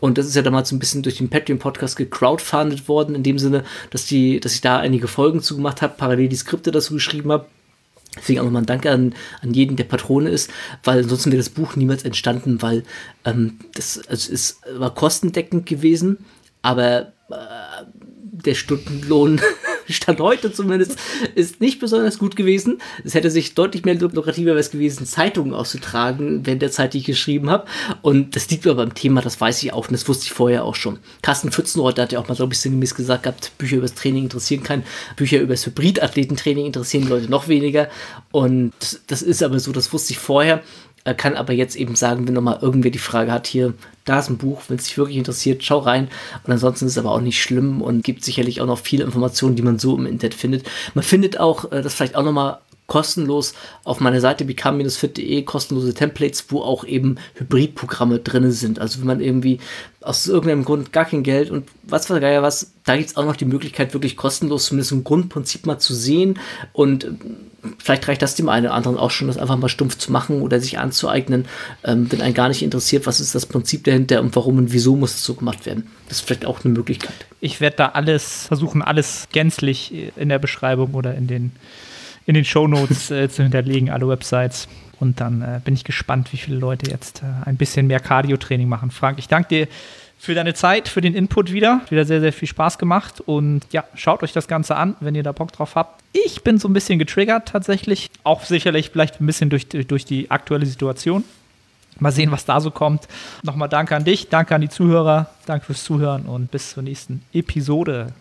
Und das ist ja damals so ein bisschen durch den Patreon-Podcast gecrowdfundet worden, in dem Sinne, dass, die, dass ich da einige Folgen zugemacht habe, parallel die Skripte dazu geschrieben habe Deswegen auch nochmal ein Danke an, an jeden, der Patrone ist, weil ansonsten wäre das Buch niemals entstanden, weil ähm, das also es war kostendeckend gewesen, aber äh, der Stundenlohn Stand heute zumindest ist nicht besonders gut gewesen. Es hätte sich deutlich mehr lukrativer gewesen, Zeitungen auszutragen, während der Zeit, die ich geschrieben habe. Und das liegt aber beim Thema, das weiß ich auch und das wusste ich vorher auch schon. Carsten Pfützenroth hat ja auch mal, glaube ich, sinngemäß gesagt gehabt, Bücher über das Training interessieren keinen, Bücher über das Hybridathletentraining interessieren Leute noch weniger. Und das ist aber so, das wusste ich vorher kann aber jetzt eben sagen, wenn nochmal irgendwer die Frage hat, hier, da ist ein Buch, wenn es dich wirklich interessiert, schau rein. Und ansonsten ist es aber auch nicht schlimm und gibt sicherlich auch noch viele Informationen, die man so im Internet findet. Man findet auch, äh, das vielleicht auch nochmal kostenlos auf meiner Seite become-fit.de kostenlose Templates, wo auch eben Hybridprogramme drin sind. Also wenn man irgendwie aus irgendeinem Grund gar kein Geld und was für Geier was, da gibt es auch noch die Möglichkeit, wirklich kostenlos zumindest ein Grundprinzip mal zu sehen und vielleicht reicht das dem einen oder anderen auch schon, das einfach mal stumpf zu machen oder sich anzueignen, ähm, wenn einen gar nicht interessiert, was ist das Prinzip dahinter und warum und wieso muss es so gemacht werden. Das ist vielleicht auch eine Möglichkeit. Ich werde da alles versuchen, alles gänzlich in der Beschreibung oder in den in den Shownotes äh, zu hinterlegen, alle Websites. Und dann äh, bin ich gespannt, wie viele Leute jetzt äh, ein bisschen mehr Cardio-Training machen. Frank, ich danke dir für deine Zeit, für den Input wieder. Wieder sehr, sehr viel Spaß gemacht. Und ja, schaut euch das Ganze an, wenn ihr da Bock drauf habt. Ich bin so ein bisschen getriggert tatsächlich. Auch sicherlich vielleicht ein bisschen durch, durch die aktuelle Situation. Mal sehen, was da so kommt. Nochmal danke an dich, danke an die Zuhörer, danke fürs Zuhören und bis zur nächsten Episode.